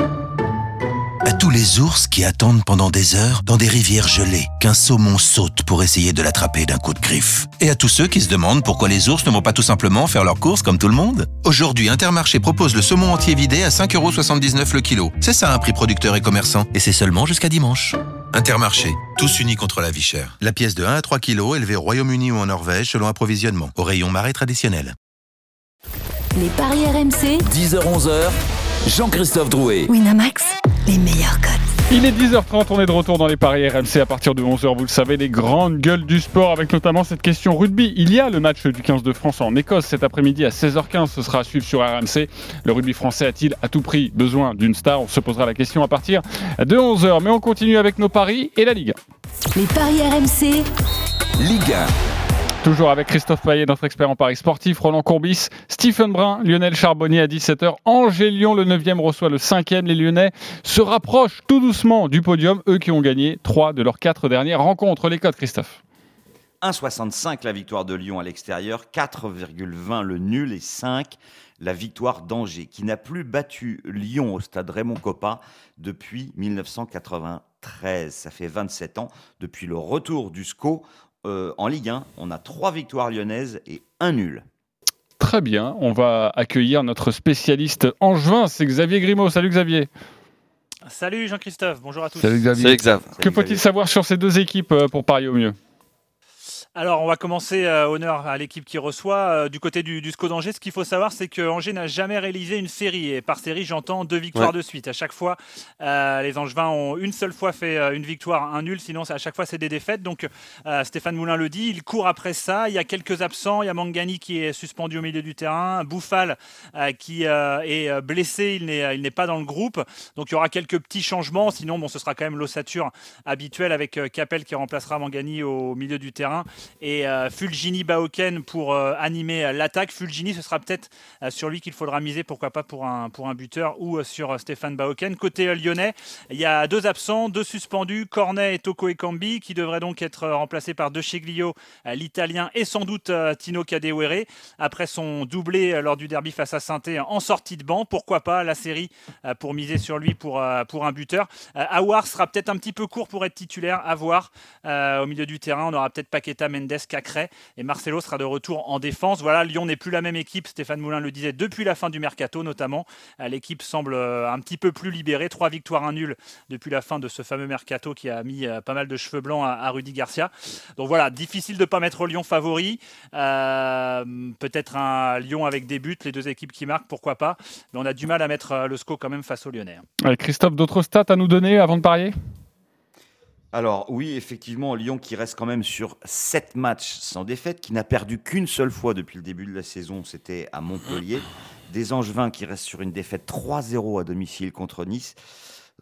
À tous les ours qui attendent pendant des heures dans des rivières gelées qu'un saumon saute pour essayer de l'attraper d'un coup de griffe. Et à tous ceux qui se demandent pourquoi les ours ne vont pas tout simplement faire leurs courses comme tout le monde. Aujourd'hui, Intermarché propose le saumon entier vidé à 5,79€ le kilo. C'est ça un prix producteur et commerçant. Et c'est seulement jusqu'à dimanche. Intermarché, tous unis contre la vie chère. La pièce de 1 à 3 kilos élevée au Royaume-Uni ou en Norvège selon approvisionnement. Au rayon marais traditionnel. Les paris RMC. 10h-11h, Jean-Christophe Drouet. Winamax, les meilleurs codes. Il est 10h30, on est de retour dans les paris RMC à partir de 11h, vous le savez, les grandes gueules du sport avec notamment cette question rugby. Il y a le match du 15 de France en Écosse cet après-midi à 16h15, ce sera à suivre sur RMC. Le rugby français a-t-il à tout prix besoin d'une star? On se posera la question à partir de 11h, mais on continue avec nos paris et la Ligue. Les paris RMC. Ligue 1. Toujours avec Christophe Payet, notre expert en paris sportif, Roland Courbis, Stephen Brun, Lionel Charbonnier à 17h. Angers Lyon, le 9e, reçoit le 5e. Les Lyonnais se rapprochent tout doucement du podium, eux qui ont gagné 3 de leurs 4 dernières rencontres. Les codes, Christophe 1,65 la victoire de Lyon à l'extérieur, 4,20 le nul et 5 la victoire d'Angers, qui n'a plus battu Lyon au stade Raymond Coppa depuis 1993. Ça fait 27 ans depuis le retour du SCO euh, en Ligue 1. On a 3 victoires lyonnaises et un nul. Très bien, on va accueillir notre spécialiste angevin, c'est Xavier Grimaud. Salut Xavier. Salut Jean-Christophe, bonjour à tous. Salut Xavier. Salut Xav. Que faut-il savoir sur ces deux équipes euh, pour parier au mieux? Alors, on va commencer euh, honneur à l'équipe qui reçoit. Euh, du côté du, du SCO d'Angers, ce qu'il faut savoir, c'est que Angers n'a jamais réalisé une série. Et par série, j'entends deux victoires Ouais. de suite. À chaque fois, euh, les Angevins ont une seule fois fait une victoire, un nul. Sinon, à chaque fois, c'est des défaites. Donc, Stéphane Moulin le dit, il court après ça. Il y a quelques absents. Il y a Mangani qui est suspendu au milieu du terrain. Bouffal qui est blessé. Il n'est, pas dans le groupe. Donc, il y aura quelques petits changements. Sinon, bon, ce sera quand même l'ossature habituelle avec Capel qui remplacera Mangani au milieu du terrain et euh, Fulgini Baoken pour euh, animer euh, l'attaque. Fulgini, ce sera peut-être sur lui qu'il faudra miser, pourquoi pas pour un, pour un buteur ou sur Stéphane Baoken. Côté lyonnais, il y a deux absents, deux suspendus, Cornet et Toko Ekambi, qui devraient donc être remplacés par De Cheglio, l'italien, et sans doute Tino Kadewere, après son doublé lors du derby face à saint en sortie de banc. Pourquoi pas la série pour miser sur lui pour, pour un buteur. Aouar sera peut-être un petit peu court pour être titulaire, à voir. Au milieu du terrain, on aura peut-être Paqueta, Mendes, Cacré et Marcelo sera de retour en défense. Voilà, Lyon n'est plus la même équipe, Stéphane Moulin le disait, depuis la fin du mercato notamment. Euh, L'équipe semble euh, un petit peu plus libérée. Trois victoires, un nul depuis la fin de ce fameux mercato qui a mis euh, pas mal de cheveux blancs à, Rudy Garcia. Donc voilà, difficile de ne pas mettre Lyon favori. Peut-être un Lyon avec des buts, les deux équipes qui marquent, pourquoi pas. Mais on a du mal à mettre le SCO quand même face aux Lyonnais. Christophe, d'autres stats à nous donner avant de parier? Alors oui, effectivement, Lyon qui reste quand même sur 7 matchs sans défaite, qui n'a perdu qu'une seule fois depuis le début de la saison, c'était à Montpellier. Des Angevins qui restent sur une défaite 3-0 à domicile contre Nice.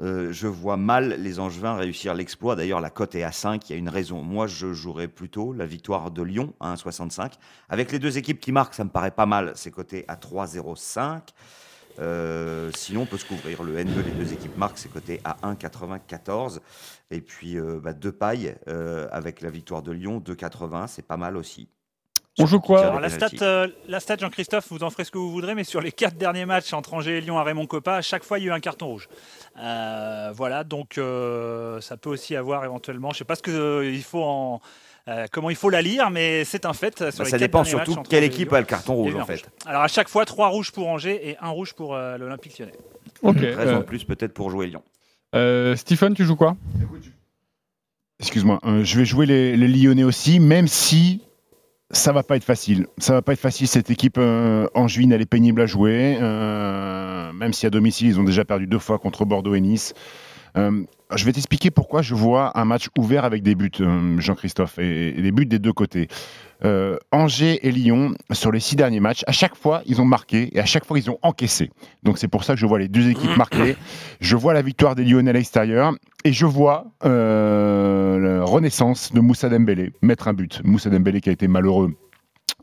Euh, je vois mal les Angevins réussir l'exploit. D'ailleurs, la cote est à 5. Il y a une raison. Moi, je jouerais plutôt la victoire de Lyon à 1,65. Avec les deux équipes qui marquent, ça me paraît pas mal. C'est coté à 3,05. Euh, sinon, on peut se couvrir. Le N2, les deux équipes marquent, c'est coté à 1,94. Et puis, euh, bah, deux pailles euh, avec la victoire de Lyon, 2,80. C'est pas mal aussi. On joue quoi Alors, la, stat, euh, la stat, Jean-Christophe, vous en ferez ce que vous voudrez, mais sur les quatre derniers matchs entre Angers et Lyon à Raymond Coppa, à chaque fois, il y a eu un carton rouge. Euh, voilà, donc euh, ça peut aussi avoir éventuellement, je ne sais pas ce que, euh, il faut en, euh, comment il faut la lire, mais c'est un fait. Sur Bah, les ça dépend surtout matchs quelle équipe a le carton rouge, en fait. Alors à chaque fois, trois rouges pour Angers et un rouge pour euh, l'Olympique lyonnais. Ok. Raison euh, de plus peut-être pour jouer Lyon. euh, Stephen, tu joues quoi? Excuse-moi, euh, je vais jouer les, les Lyonnais aussi, même si ça va pas être facile. Ça va pas être facile. Cette équipe euh, angevine, elle est pénible à jouer. euh, même si à domicile, ils ont déjà perdu deux fois contre Bordeaux et Nice. Euh, je vais t'expliquer pourquoi je vois un match ouvert avec des buts, euh, Jean-Christophe, et, et des buts des deux côtés. Euh, Angers et Lyon, sur les six derniers matchs, à chaque fois, ils ont marqué et à chaque fois, ils ont encaissé. Donc, c'est pour ça que je vois les deux équipes marquer. Je vois la victoire des Lyonnais à l'extérieur et je vois euh, la renaissance de Moussa Dembélé mettre un but. Moussa Dembélé qui a été malheureux.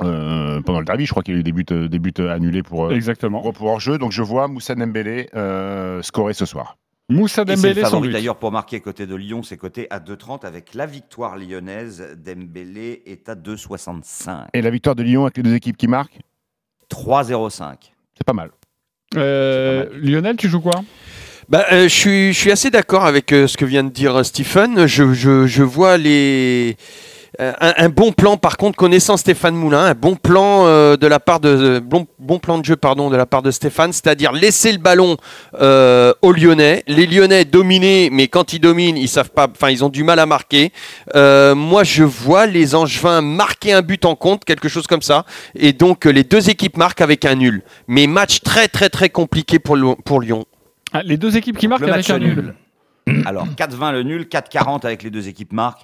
euh, pendant le derby, je crois qu'il y a eu des buts, des buts annulés pour, Exactement. pour, pour hors-jeu. Donc je vois Moussa Dembélé euh, scorer ce soir. Moussa Dembélé favori d'ailleurs pour marquer côté de Lyon, c'est côté à 2,30 avec la victoire lyonnaise. Dembélé est à 2,65. Et la victoire de Lyon avec les deux équipes qui marquent 3,05. C'est pas mal. Euh, Lionel, tu joues quoi? Bah, euh, je, suis, je suis assez d'accord avec euh, ce que vient de dire euh, Stephen. Je, je, je vois les. Euh, Un, un bon plan, par contre, connaissant Stéphane Moulin, un bon plan euh, de la part de bon, bon plan de jeu, pardon, de la part de Stéphane, c'est-à-dire laisser le ballon euh, aux Lyonnais. Les Lyonnais dominés, mais quand ils dominent, ils savent pas, enfin, ils ont du mal à marquer. Euh, moi, je vois les Angevins marquer un but en compte, quelque chose comme ça, et donc les deux équipes marquent avec un nul. Mais match très très très compliqué pour, Lyon- pour Lyon. Ah, les deux équipes qui marquent Le avec match un nul. Alors 4-20 le nul, 4-40 avec les deux équipes marquent.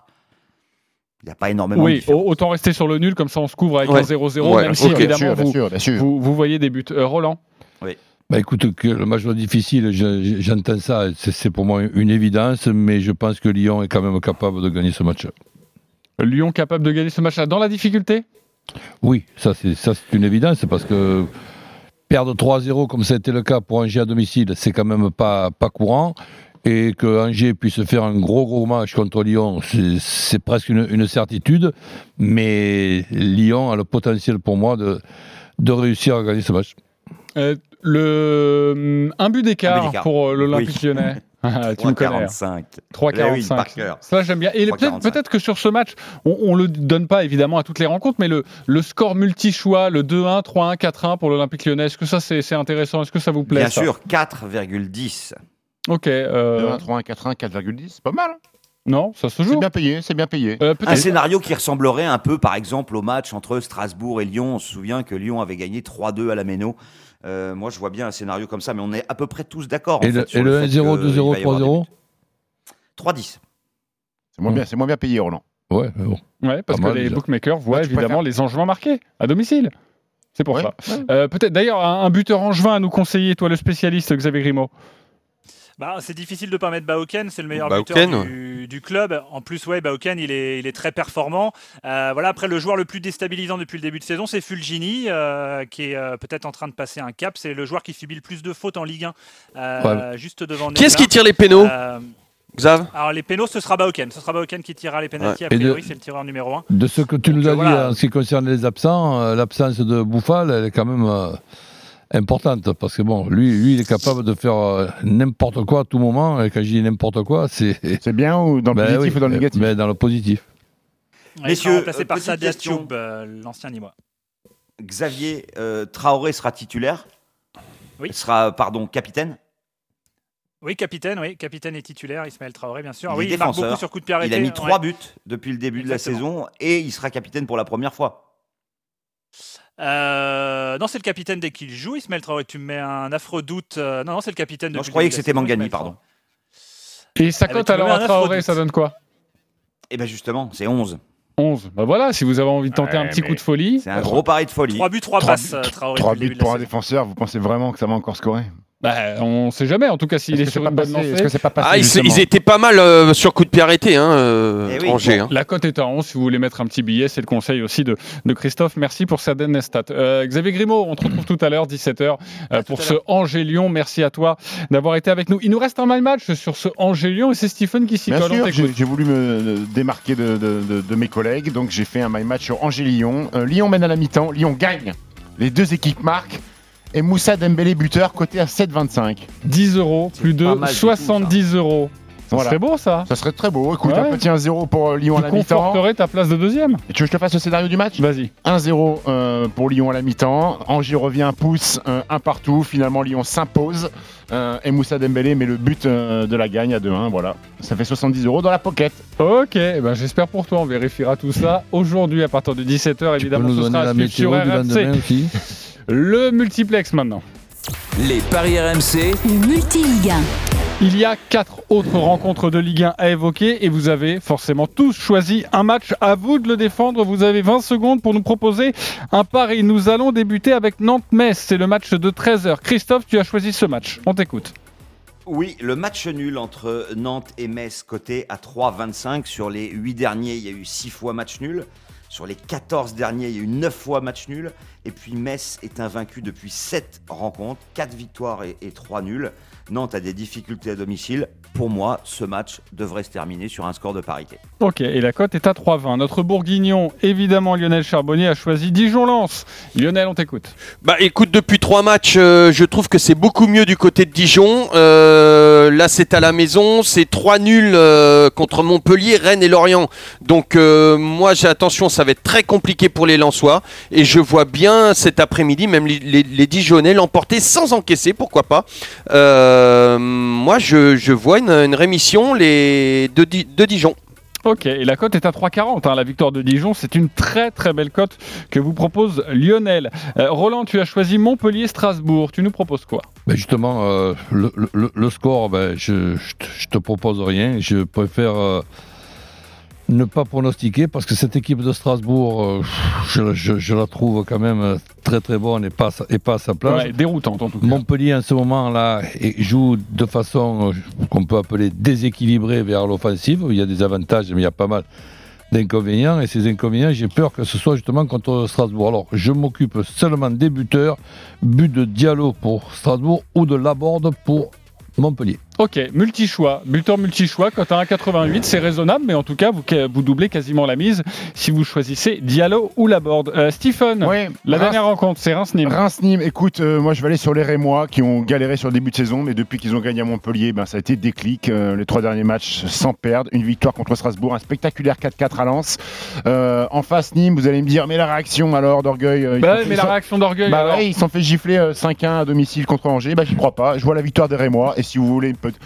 Il n'y a pas énormément de Oui, autant rester sur le nul, comme ça on se couvre avec Ouais. un 0-0, Ouais, même si évidemment Bien sûr, bien vous, sûr, bien sûr. vous- vous voyez des buts. Euh, Roland Oui. Bah écoute, que le match soit difficile, je- je- j'entends ça, c'est pour moi une évidence, mais je pense que Lyon est quand même capable de gagner ce match. Lyon capable de gagner ce match-là dans la difficulté Oui, ça c'est ça c'est une évidence parce que perdre 3-0 comme ça a été le cas pour Angers à domicile, c'est quand même pas pas courant et que Angers puisse faire un gros gros match contre Lyon, c'est- presque une, une certitude, mais Lyon a le potentiel pour moi de de réussir à gagner ce match. Euh, le, un but Un but d'écart pour euh, l'Olympique Oui. lyonnais. Ah, tu me connais. hein. 3,45. 3,45. par cœur. Ça, j'aime bien. Et peut-être 3,45. peut-être que sur ce match, on ne le donne pas évidemment à toutes les rencontres, mais le, le score multi-choix, le 2-1, 3-1, 4-1 pour l'Olympique lyonnais, est-ce que ça c'est intéressant? Est-ce que ça vous plaît Bien ça? sûr, 4,10. Ok. euh, 2, 1, 3, 1, 4, 1, 4,10, c'est pas mal. hein. Non, ça se joue. C'est bien payé, c'est bien payé. Un scénario qui ressemblerait un peu, par exemple, au match entre Strasbourg et Lyon. On se souvient que Lyon avait gagné 3-2 à la Méno. Euh, moi, je vois bien un scénario comme ça, mais on est à peu près tous d'accord. Et le, sur et le fait 1-0, qu'il va y 2-0, avoir des 3-0 buts. 3-10. C'est moins, bien, c'est moins bien payé, Roland. Ouais, mais bon. Ouais, parce Pas que mal, les déjà. bookmakers voient évidemment les Angevins marqués à domicile. C'est pour Ouais, ça. Euh, Peut-être d'ailleurs un, un buteur angevin à nous conseiller, toi le spécialiste Xavier Grimaud? Bah, c'est difficile de pas mettre Baoken, c'est le meilleur Baoken, buteur du, du club. En plus, ouais, Baoken, il est, il est très performant. Euh, voilà, après, le joueur le plus déstabilisant depuis le début de saison, c'est Fulgini, euh, qui est euh, peut-être en train de passer un cap. C'est le joueur qui subit le plus de fautes en Ligue 1, euh, Ouais. juste devant. Qui est-ce qui tire les pénaux Euh, Xav Alors, les pénaux, ce sera Baoken. Ce sera Baoken qui tirera les pénalties. Ouais. A priori, c'est le tireur numéro 1. De ce que tu nous as dit en ce qui concerne les absents, euh, l'absence de Bouffal, elle est quand même euh, importante parce que bon, lui, lui, il est capable de faire euh, n'importe quoi à tout moment. Et quand je dis n'importe quoi, c'est. C'est bien ou dans le Ben positif oui, ou dans le négatif mais Dans le positif. Ouais, Messieurs, remplacé euh, par Sadia question. Thioub, euh, l'ancien Nîmois. Xavier euh, Traoré sera titulaire. Oui. Il sera, pardon, capitaine. Oui, capitaine, oui, capitaine et titulaire, Ismaël Traoré, bien sûr. Il oui, est il marque beaucoup sur coup de pied arrêté. Il a mis trois buts depuis le début de la saison et il sera capitaine pour la première fois. Euh, non, c'est le capitaine dès qu'il joue, Ismaël Traoré. Tu me mets un affreux doute. euh, non, non, c'est le capitaine. Non, je croyais que c'était Mangani, pardon. Et sa Ah, cote bah, tu me alors à Traoré, ça donne quoi? Et bien justement, c'est 11. 11. Bah voilà, si vous avez envie de tenter un petit coup de folie. C'est un gros pari de folie. 3 buts, 3 Trois passes, euh, Traoré. 3 depuis le buts pour un défenseur, vous pensez vraiment que ça va encore scorer? Bah, on sait jamais, en tout cas, s'il est, que sur une pas bonne lancée. Est-ce que c'est pas passé Ah, ils, étaient pas mal euh, sur coup de pied arrêté, hein, euh, Eh oui. Angers. hein. La cote est à 11, si vous voulez mettre un petit billet, c'est le conseil aussi de, de Christophe. Merci pour cette dernière stat. Euh, Xavier Grimaud, on te retrouve tout à l'heure, 17h, euh, pour ce Angers-Lyon. Merci à toi d'avoir été avec nous. Il nous reste un mal match sur ce Angers-Lyon et c'est Stephen qui s'y colle. J'ai voulu me démarquer de, de- de- de mes collègues, donc j'ai fait un my match sur Angers-Lyon. Euh, Lyon mène à la mi-temps, Lyon gagne. Les deux équipes marquent. Et Moussa Dembélé buteur, coté à 7,25. 10 euros, plus de pas mal du tout, 70 euros. Ça Voilà. serait beau ça Ça serait très beau. Écoute, Ouais. un petit 1-0 pour euh, Lyon à Tu la mi-temps. conforterais ta place de deuxième Et tu veux que je te fasse le scénario du match? Vas-y. 1-0 euh, pour Lyon à la mi-temps. Angers revient, pousse, euh, un partout. Finalement, Lyon s'impose. Euh, et Moussa Dembélé met le but euh, de la gagne à 2-1. Voilà. Ça fait 70 euros dans la pocket. Ok, eh ben j'espère pour toi, on vérifiera tout ça aujourd'hui à partir de 17h Tu peux évidemment. nous ce donner sera la météo sur du RMC. lendemain aussi? Le multiplex maintenant. Les paris RMC, Le multi-Ligue 1. Il y a quatre autres rencontres de Ligue 1 à évoquer et vous avez forcément tous choisi un match. À vous de le défendre. Vous avez 20 secondes pour nous proposer un pari. Nous allons débuter avec Nantes-Metz. C'est le match de 13h. Christophe, tu as choisi ce match. On t'écoute. Oui, le match nul entre Nantes et Metz coté à 3,25. Sur les 8 derniers, il y a eu 6 fois match nul. Sur les 14 derniers, il y a eu 9 fois match nul. Et puis Metz est invaincu depuis 7 rencontres, 4 victoires et, et 3 nuls. Nantes a des difficultés à domicile. Pour moi, ce match devrait se terminer sur un score de parité. Ok, et la cote est à 3,20. Notre bourguignon, évidemment Lionel Charbonnier, a choisi Dijon-Lens. Lionel, on t'écoute. Bah écoute, depuis trois matchs, euh, je trouve que c'est beaucoup mieux du côté de Dijon. Euh, là, c'est à la maison, c'est trois nuls euh, contre Montpellier, Rennes et Lorient. Donc euh, moi, j'ai attention, ça va être très compliqué pour les Lensois. Et je vois bien cet après-midi, même les, les- les Dijonais l'emporter sans encaisser, pourquoi pas. Euh, moi, je, je vois une, une rémission les, de, Di- de Dijon. Ok, et la cote est à 3,40. hein. La victoire de Dijon, c'est une très très belle cote que vous propose Lionel. Euh, Roland, tu as choisi Montpellier-Strasbourg. Tu nous proposes quoi? Ben justement, euh, le, le- le score, ben, je, je te- je te propose rien. Je préfère euh, ne pas pronostiquer parce que cette équipe de Strasbourg, euh, je, je- je la trouve quand même très très bonne et pas, à sa- et pas à sa place. Ouais, déroutante en tout cas. Montpellier en ce moment-là et- joue de façon euh, qu'on peut appeler déséquilibrée vers l'offensive. Il y a des avantages, mais il y a pas mal d'inconvénients. Et ces inconvénients, j'ai peur que ce soit justement contre Strasbourg. Alors, je m'occupe seulement des buteurs. But de Diallo pour Strasbourg ou de Laborde pour Montpellier. Ok, multi-choix, buteur multi-choix, cote à 1,88, c'est raisonnable, mais en tout cas, vous, vous doublez quasiment la mise si vous choisissez Diallo ou Laborde. Euh, Stephen, la Reims- dernière rencontre, c'est Reims-Nîmes. Reims-Nîmes, écoute, euh, moi je vais aller sur les Rémois qui ont galéré sur le début de saison, mais depuis qu'ils ont gagné à Montpellier, ben, ça a été déclic. Euh, les trois derniers matchs sans perdre, une victoire contre Strasbourg, un spectaculaire 4-4 à Lens. Euh, en face, Nîmes, vous allez me dire, mais la réaction alors d'orgueil Bah mais la sont- réaction d'orgueil. Bah alors ouais, ils se sont fait gifler euh, 5-1 à domicile contre Angers. Bah j'y crois pas. Je vois la victoire des Rémois. Et si vous voulez une, pe-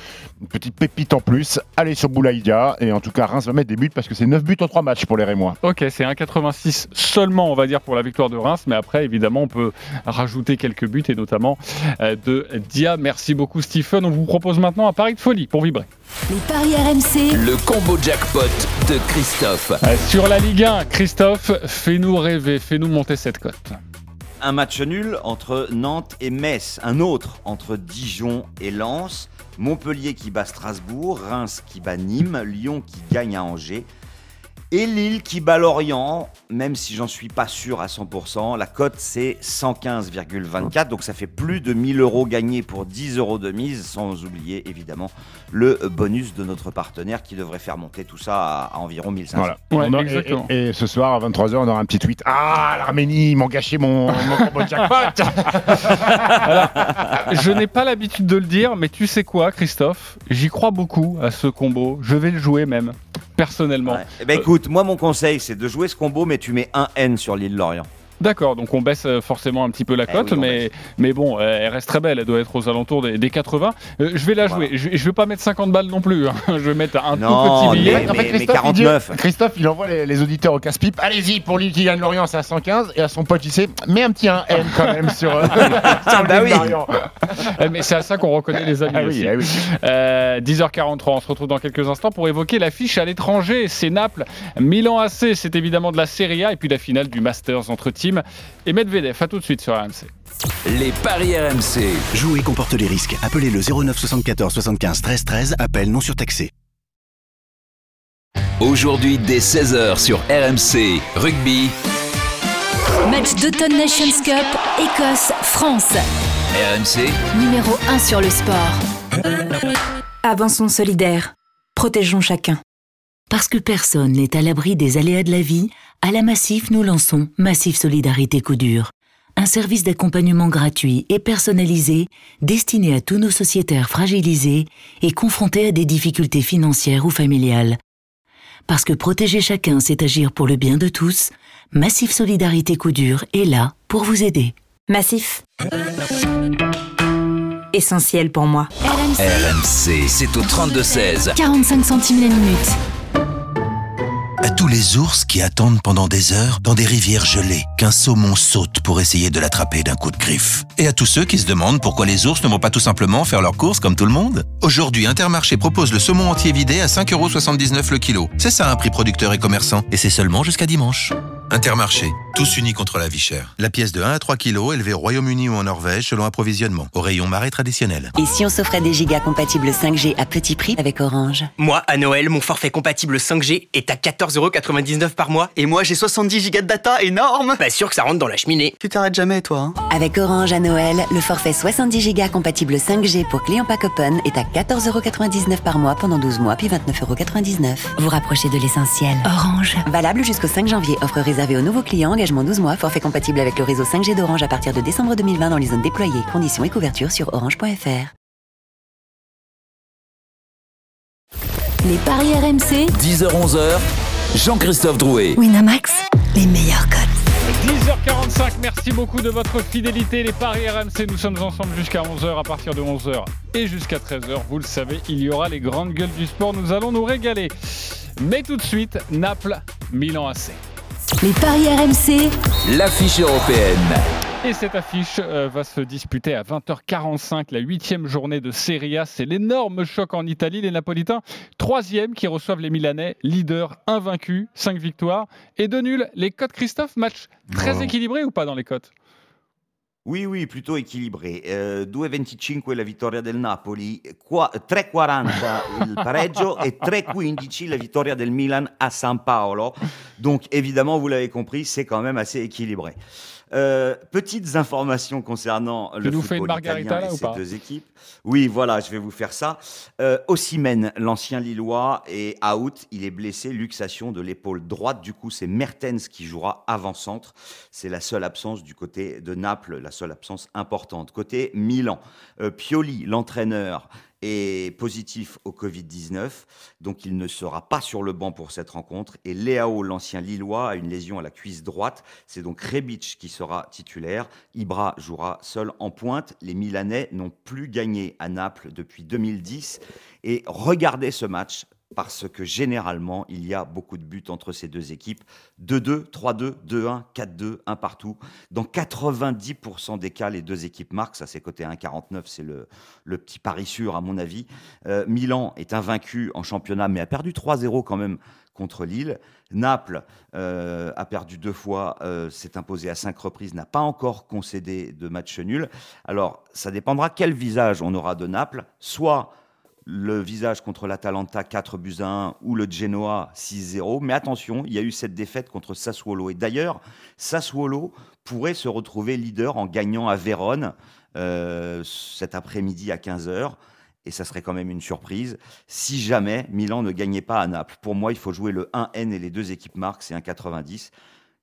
une petite pépite en plus, allez sur Boulaïdia. Et en tout cas, Reims va mettre des buts parce que c'est 9 buts en 3 matchs pour les Rémois. Ok, c'est 1,86 seulement, on va dire, pour la victoire de Reims, mais après, évidemment, on peut rajouter quelques buts, et notamment euh, de Dia. Merci beaucoup, Stephen. On vous propose maintenant un pari de folie pour vibrer. Les paris RMC. Le combo jackpot de Christophe. Euh, sur la Ligue 1, Christophe, fais-nous rêver, fais-nous monter cette cote. Un match nul entre Nantes et Metz, un autre entre Dijon et Lens, Montpellier qui bat Strasbourg, Reims qui bat Nîmes, Lyon qui gagne à Angers, et Lille qui bat Lorient, même si j'en suis pas sûr à 100%. La cote c'est 115,24, donc ça fait plus de 1000 euros gagnés pour 10 euros de mise, sans oublier évidemment le bonus de notre partenaire qui devrait faire monter tout ça à, à environ 1500. Voilà. On a- et, et- et ce soir à 23h, on aura un petit tweet. Ah, l'Arménie, ils m'ont gâché mon, mon combo jackpot. Je n'ai pas l'habitude de le dire, mais tu sais quoi, Christophe? J'y crois beaucoup à ce combo. Je vais le jouer même, personnellement. Eh ben écoute, moi mon conseil c'est de jouer ce combo, mais tu mets un N sur l'île Lorient. D'accord, donc on baisse euh, forcément un petit peu la Eh cote, oui, mais, mais bon, euh, elle reste très belle, elle doit être aux alentours des, des 80. Euh, je vais la jouer, je, je vais pas mettre 50 balles non plus, hein. je vais mettre un Non, tout petit billet. mais- En fait, mais Christophe, il dit- 49. Christophe, il envoie les, les auditeurs au casse-pipe. Allez-y, pour lui qui gagne Lorient, c'est à 115. Et à son pote, il sait, mets un petit 1 N quand même sur, euh, sur le Bah oui. Lorient. Eh, mais c'est à ça qu'on reconnaît les amis Ah oui, aussi. ah oui. Euh, 10h43, on se retrouve dans quelques instants pour évoquer l'affiche à l'étranger. C'est Naples, Milan AC, c'est évidemment de la Serie A et puis la finale du Masters entre Team et Medvedev. À tout de suite sur RMC. Les paris RMC. Jouer comporte les risques. Appelez le 09 74 75 13 13. Appel non surtaxé. Aujourd'hui dès 16h sur RMC. Rugby. Match d'Automn Nations Cup, Écosse, France. RMC. Numéro 1 sur le sport. Avançons solidaires. Protégeons chacun. Parce que personne n'est à l'abri des aléas de la vie, à la Massif, nous lançons Massif Solidarité Coup Dur. Un service d'accompagnement gratuit et personnalisé destiné à tous nos sociétaires fragilisés et confrontés à des difficultés financières ou familiales. Parce que protéger chacun, c'est agir pour le bien de tous, Massif Solidarité Coup Dur est là pour vous aider. Massif. Essentiel pour moi. RMC, c'est au 32-16. 45 centimes la minute. À tous les ours qui attendent pendant des heures dans des rivières gelées qu'un saumon saute pour essayer de l'attraper d'un coup de griffe. Et à tous ceux qui se demandent pourquoi les ours ne vont pas tout simplement faire leurs courses comme tout le monde. Aujourd'hui, Intermarché propose le saumon entier vidé à 5,79€ le kilo. C'est ça un prix producteur et commerçant. Et c'est seulement jusqu'à dimanche. Intermarché, tous unis contre la vie chère. La pièce de 1 à 3 kilos élevée au Royaume-Uni ou en Norvège selon approvisionnement, au rayon marais traditionnel. Et si on s'offrait des gigas compatibles 5G à petit prix avec Orange? Moi, à Noël, mon forfait compatible 5G est à 14,99€ par mois. Et moi, j'ai 70 gigas de data énorme Pas sûr que ça rentre dans la cheminée. Tu t'arrêtes jamais, toi, hein Avec Orange à Noël, le forfait 70 Go compatible 5G pour clients pack open est à 14,99€ par mois pendant 12 mois, puis 29,99€. Vous rapprochez de l'essentiel. Orange. Valable jusqu'au 5 janvier. Offre réservée aux nouveaux clients. Engagement 12 mois. Forfait compatible avec le réseau 5G d'Orange à partir de décembre 2020 dans les zones déployées. Conditions et couverture sur orange.fr. Les paris RMC, 10h-11h, Jean-Christophe Drouet. Winamax, les meilleurs codes. 10h45, merci beaucoup de votre fidélité. Les Paris RMC, nous sommes ensemble jusqu'à 11h. À partir de 11h et jusqu'à 13h, vous le savez, il y aura les grandes gueules du sport. Nous allons nous régaler. Mais tout de suite, Naples, Milan AC. Les paris RMC, L'affiche européenne. Et cette affiche euh, va se disputer à 20h45, la huitième journée de Serie A. C'est l'énorme choc en Italie. Les Napolitains, troisième, qui reçoivent les Milanais, leader invaincu, 5 victoires et 2 nuls. Les cotes, Christophe, match très équilibré ou pas dans les cotes? Oui, oui, plutôt équilibré. Eh, 2,25 la vittoria del Napoli, qua- 3,40 il pareggio et 3,15 la vittoria del Milan à San Paolo. Donc évidemment, vous l'avez compris, c'est quand même assez équilibré. Euh, petites informations concernant le nous une football margarita, italien là, et pas deux équipes. Oui, voilà, je vais vous faire ça. Euh, Osimhen, l'ancien Lillois, est out. Il est blessé, luxation de l'épaule droite. Du coup, c'est Mertens qui jouera avant-centre. C'est la seule absence du côté de Naples, la seule absence importante. Côté Milan, euh, Pioli, l'entraîneur, est positif au Covid-19, donc il ne sera pas sur le banc pour cette rencontre. Et Léao, l'ancien Lillois, a une lésion à la cuisse droite. C'est donc Rebic qui sera titulaire. Ibra jouera seul en pointe. Les Milanais n'ont plus gagné à Naples depuis 2010. Et regardez ce match parce que généralement, il y a beaucoup de buts entre ces deux équipes. 2-2, 3-2, 2-1, 4-2, 1 partout. Dans 90% des cas, les deux équipes marquent. Ça, c'est côté 1,49, c'est le, le petit pari sûr, à mon avis. Euh, Milan est invaincu en championnat, mais a perdu 3-0 quand même contre Lille. Naples euh, a perdu deux fois, euh, s'est imposé à cinq reprises, n'a pas encore concédé de match nul. Alors, ça dépendra quel visage on aura de Naples. Soit le visage contre l'Atalanta 4 buts à 1 ou le Genoa 6-0. Mais attention, il y a eu cette défaite contre Sassuolo. Et d'ailleurs, Sassuolo pourrait se retrouver leader en gagnant à Vérone euh, cet après-midi à 15h. Et ça serait quand même une surprise si jamais Milan ne gagnait pas à Naples. Pour moi, il faut jouer le 1N et les deux équipes marquent, c'est 1,90.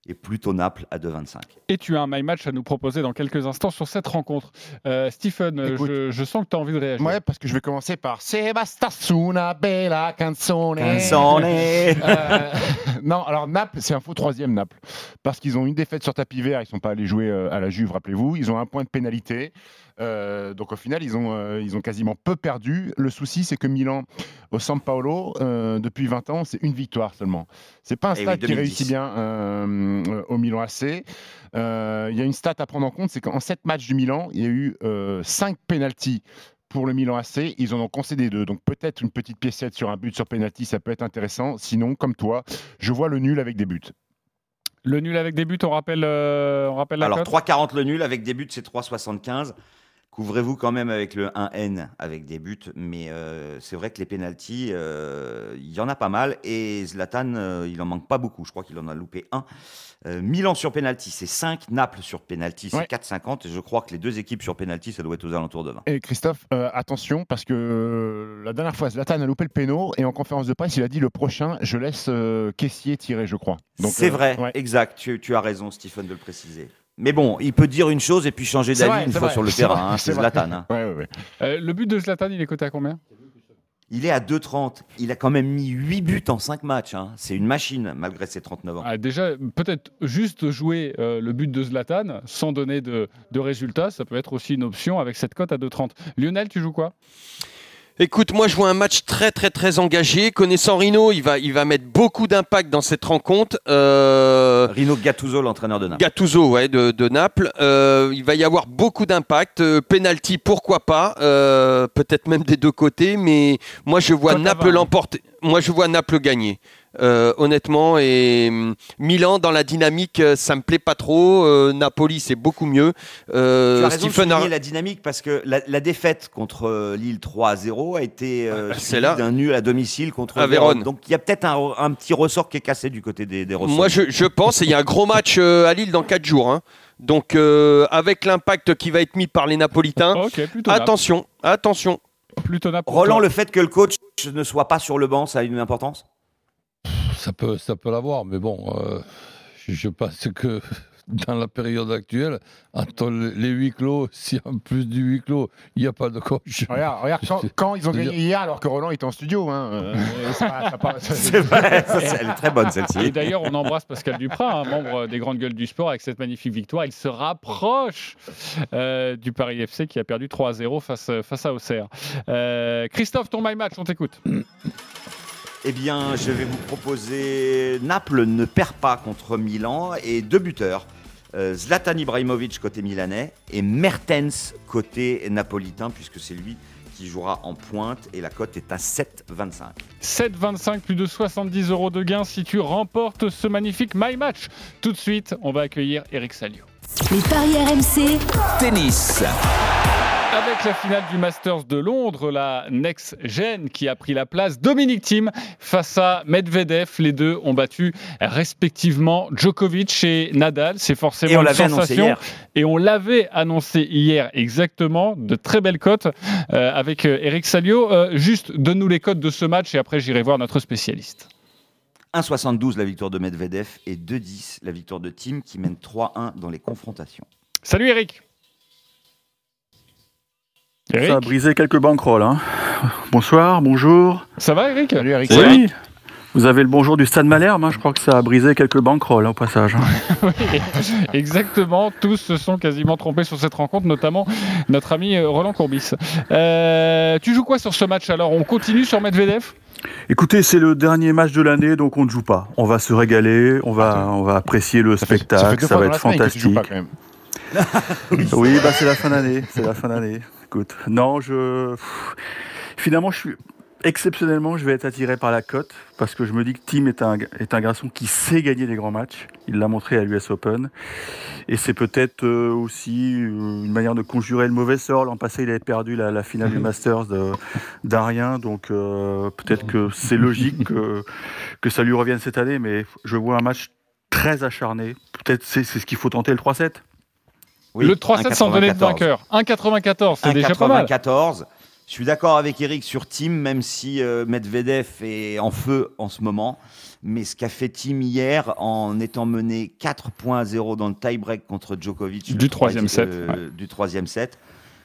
Et plutôt Naples à 2,25. Et tu as un my match à nous proposer dans quelques instants sur cette rencontre. Euh, Stephen, euh, Écoute. je, je sens que tu as envie de réagir. Ouais, parce que je vais commencer par su una bella canzone. Canzone. Euh, non, alors Naples, c'est un faux troisième Naples. Parce qu'ils ont une défaite sur tapis vert, ils sont pas allés jouer à la Juve, rappelez-vous. Ils ont un point de pénalité. Euh, donc au final, ils ont, euh, ils ont quasiment peu perdu. Le souci, c'est que Milan, au San Paolo, euh, depuis 20 ans, c'est une victoire seulement. C'est pas un Eh oui, stade qui 2010. réussit bien au Milan AC. Euh, Il y a une stat à prendre en compte, c'est qu'en 7 matchs du Milan, il y a eu 5 pénalties pour le Milan AC. Ils en ont concédé deux. Donc peut-être une petite piécette sur un but sur pénalty, ça peut être intéressant. Sinon, comme toi, je vois le nul avec des buts. Le nul avec des buts, on rappelle, euh, on rappelle la Alors cote 3,40 le nul, avec des buts, c'est 3,75. Couvrez-vous quand même avec le 1N avec des buts, mais euh, c'est vrai que les pénalties, euh, il y en a pas mal et Zlatan, euh, il en manque pas beaucoup. Je crois qu'il en a loupé un. Milan sur pénalty, c'est 5. Naples sur pénalty, c'est Ouais. 4,50. Et je crois que les deux équipes sur pénalty, ça doit être aux alentours de 20. Et Christophe, attention, parce que la dernière fois, Zlatan a loupé le péno et en conférence de presse, il a dit le prochain, je laisse caissier tirer, je crois. C'est vrai, ouais. exact. Tu, tu as raison, Stephen, de le préciser. Mais bon, il peut dire une chose et puis changer d'avis une fois vrai, sur le terrain. hein, c'est. Zlatan. hein. Ouais, ouais, ouais. Euh, Le but de Zlatan, il est coté à combien? Il est à 2,30. Il a quand même mis 8 buts en 5 matchs. hein. C'est une machine, malgré ses 39 ans. Ah, Déjà, peut-être juste jouer euh, le but de Zlatan sans donner de, de résultats, ça peut être aussi une option avec cette cote à 2,30. Lionel, tu joues quoi? Écoute, moi je vois un match très très très engagé. Connaissant Rino, il va, il va mettre beaucoup d'impact dans cette rencontre. Euh, Rino Gattuso, l'entraîneur de Naples. Gattuso, ouais, de, de Naples. Euh, il va y avoir beaucoup d'impact. Euh, penalty, pourquoi pas Euh, Peut-être même des deux côtés, mais moi je vois Naples 20. l'emporter. Moi je vois Naples gagner. Euh, honnêtement, et hum, Milan dans la dynamique, euh, ça me plaît pas trop. Euh, Napoli, c'est beaucoup mieux. Euh, Tu as raison Stephen de la dynamique parce que la, la défaite contre Lille 3-0 a été euh, là. d'un nul à domicile contre À Vérone. Vérone. Donc il y a peut-être un, un petit ressort qui est cassé du côté des, des ressorts. Moi, je, je pense, et il y a un gros match euh, à Lille dans 4 jours. hein. Donc, euh, avec l'impact qui va être mis par les Napolitains, attention, attention. Plutôt. Roland, le fait que le coach ne soit pas sur le banc, ça a une importance? Ça peut, ça peut l'avoir, mais bon, euh, je, pense que dans la période actuelle, entre les huis clos, si en plus du huis clos, il n'y a pas de coach. Regarde, regarde quand, quand ils ont gagné hier alors que Roland était en studio. Hein, euh, c'est pas- ça pas- C'est vrai, elle est très bonne celle-ci. Et d'ailleurs, on embrasse Pascal Duprat, un membre des grandes gueules du sport, avec cette magnifique victoire. Il se rapproche euh, du Paris FC qui a perdu 3-0 face, face à Auxerre. Euh, Christophe, ton my match, on t'écoute. Eh bien, je vais vous proposer Naples ne perd pas contre Milan et deux buteurs. Euh, Zlatan Ibrahimovic côté milanais et Mertens côté napolitain puisque c'est lui qui jouera en pointe et la cote est à 7,25. 7,25, plus de 70 euros de gain si tu remportes ce magnifique My Match. Tout de suite, on va accueillir Eric Salio. Les paris RMC. Tennis. Avec la finale du Masters de Londres, la Next Gen qui a pris la place, Dominique Thiem face à Medvedev. Les deux ont battu respectivement Djokovic et Nadal. C'est forcément Et on une sensation. hier. Et on l'avait annoncé hier exactement. De très belles cotes euh, avec euh, Eric Salio. Euh, juste, donne-nous les cotes de ce match et après j'irai voir notre spécialiste. 1,72 la victoire de Medvedev et 2,10 la victoire de Team qui mène 3-1 dans les confrontations. Salut Eric. Ça a brisé quelques banquerolles. Hein. Bonsoir, bonjour. Ça va Eric Salut Eric. Oui. Vous avez le bonjour du Stade Malherbe, hein. je crois que ça a brisé quelques banquerolles hein, au passage. hein. Oui, exactement. Tous se sont quasiment trompés sur cette rencontre, notamment notre ami euh, Roland Courbis. Euh, tu joues quoi sur ce match alors? On continue sur Medvedev? Écoutez, c'est le dernier match de l'année, donc on ne joue pas. On va se régaler, on va, on va apprécier le Ça fait spectacle, ça va être la semaine que tu joues fantastique. Oui, bah c'est la fin d'année, c'est la fin d'année. Écoute, non, je finalement je suis exceptionnellement, je vais être attiré par la cote parce que je me dis que Tim est un est un garçon qui sait gagner des grands matchs. Il l'a montré à l'US Open et c'est peut-être euh, aussi euh, une manière de conjurer le mauvais sort. L'an passé, il avait perdu la, la finale du Masters de- d'un rien, donc euh, peut-être que c'est logique que, que ça lui revienne cette année. Mais je vois un match très acharné. Peut-être c'est ce qu'il faut tenter le 3-7. Le 3-7 sans donner de vainqueur. 1,94, c'est déjà pas mal. 1,94. Je suis d'accord avec Eric sur Tim, même si euh, Medvedev est en feu en ce moment. Mais ce qu'a fait Tim hier en étant mené 4 points à 0 dans le tie-break contre Djokovic Du troisième set, euh, du troisième set,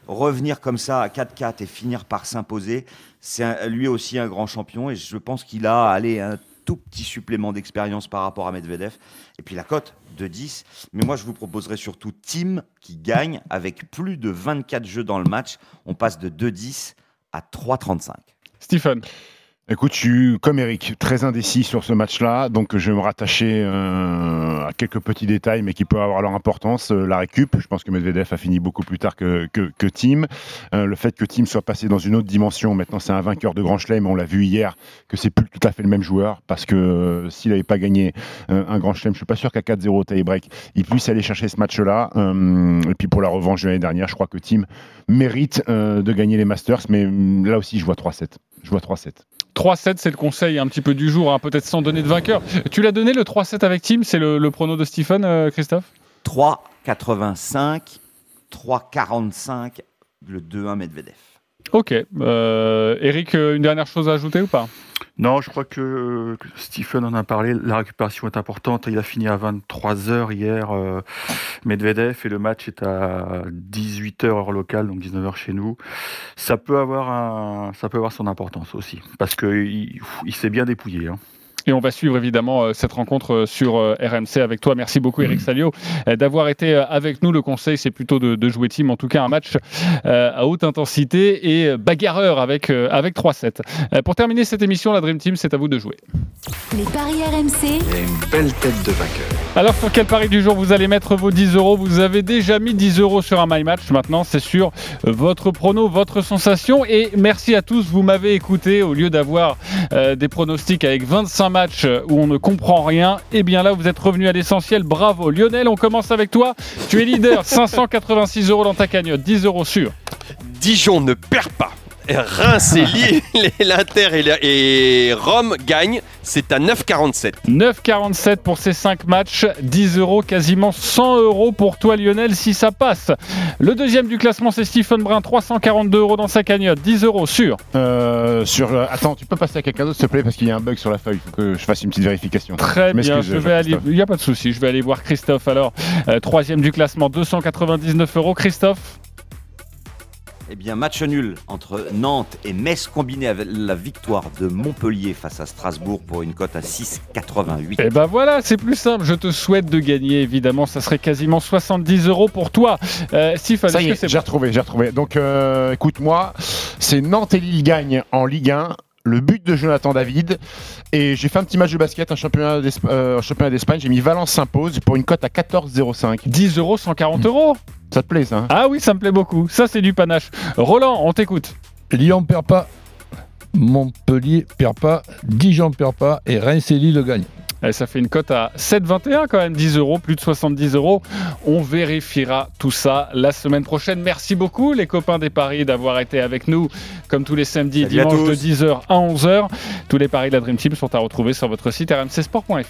revenir comme ça à 4-4 et finir par s'imposer, c'est lui aussi un grand champion. Et je pense qu'il a allé un tout petit supplément d'expérience par rapport à Medvedev. Et puis la cote de 10. Mais moi, je vous proposerais surtout Tim qui gagne avec plus de 24 jeux dans le match. On passe de 2-10 à 3-35. Stephen. Écoute, je suis comme Eric, très indécis sur ce match-là, donc je vais me rattacher euh, à quelques petits détails, mais qui peuvent avoir leur importance. Euh, la récup, je pense que Medvedev a fini beaucoup plus tard que, que, Tim. Euh, le fait que Tim soit passé dans une autre dimension, maintenant c'est un vainqueur de Grand Chelem, on l'a vu hier, que c'est plus tout à fait le même joueur, parce que s'il n'avait pas gagné un Grand Chelem, je suis pas sûr qu'à 4-0 au tie-break, il puisse aller chercher ce match-là. Et puis pour la revanche de l'année dernière, je crois que Tim mérite de gagner les Masters, mais hum, là aussi je vois 3-7. Je vois 3-7. 3-7, c'est le conseil un petit peu du jour, hein, peut-être sans donner de vainqueur. Tu l'as donné le 3-7 avec Tim, c'est le, le prono de Stephen, euh, Christophe? 3-85, 3-45, le 2-1 Medvedev. Ok. Euh, Eric, euh, une dernière chose à ajouter ou pas? Non, je crois que Stephen en a parlé. La récupération est importante. Il a fini à 23h hier, euh, Medvedev, et le match est à 18h heure locale, donc 19h chez nous. Ça peut avoir, un, ça peut avoir son importance aussi, parce qu'il il s'est bien dépouillé. hein. Et on va suivre évidemment euh, cette rencontre euh, sur euh, RMC avec toi. Merci beaucoup Eric Salio euh, d'avoir été euh, avec nous. Le conseil c'est plutôt de, de jouer team, en tout cas un match euh, à haute intensité et bagarreur avec, euh, avec 3-7. Euh, pour terminer cette émission, la Dream Team, c'est à vous de jouer. Les paris RMC. Et une belle tête de vainqueur. Alors sur quel pari du jour vous allez mettre vos 10 euros? Vous avez déjà mis 10 euros sur un My Match. Maintenant c'est sur votre prono, votre sensation. Et merci à tous, vous m'avez écouté au lieu d'avoir euh, des pronostics avec 25 match où on ne comprend rien, et bien là vous êtes revenu à l'essentiel. Bravo Lionel, on commence avec toi. Tu es leader, 586 euros dans ta cagnotte, 10 euros sur. Dijon ne perd pas. Reims et Lille, l'Inter et, la- et Rome gagnent. C'est à 9,47. 9,47 pour ces 5 matchs, 10 euros, quasiment 100 euros pour toi Lionel si ça passe. Le deuxième du classement c'est Stephen Brun, 342 euros dans sa cagnotte, 10 euros sur. Euh, sur, euh, attends, tu peux passer à quelqu'un d'autre, s'il te plaît, parce qu'il y a un bug sur la feuille. Il faut que je fasse une petite vérification. Très bien, je vais aller. Il n'y a pas de souci, je vais aller voir Christophe alors. Euh, troisième du classement, 299 euros. Christophe? Eh bien, match nul entre Nantes et Metz combiné avec la victoire de Montpellier face à Strasbourg pour une cote à 6,88. Et ben voilà, c'est plus simple. Je te souhaite de gagner, évidemment. Ça serait quasiment 70 euros pour toi. Euh, Stephen, Ça y est, c'est j'ai retrouvé, j'ai retrouvé. Donc, euh, écoute-moi, c'est Nantes et Lille gagnent en Ligue 1. Le but de Jonathan David. Et j'ai fait un petit match de basket, un championnat euh, un championnat d'Espagne. J'ai mis Valence s'impose pour une cote à 14,05. 10 euros, 140 euros Ça te plaît, ça hein Ah oui, ça me plaît beaucoup. Ça, c'est du panache. Roland, on t'écoute. Lyon perd pas, Montpellier perd pas, Dijon perd pas et Reims et Lille gagnent. Eh, ça fait une cote à 7,21 quand même, 10 euros, plus de 70 euros. On vérifiera tout ça la semaine prochaine. Merci beaucoup les copains des paris d'avoir été avec nous comme tous les samedis et dimanches de tous. 10h à 11h. Tous les paris de la Dream Team sont à retrouver sur votre site rmcsport.fr.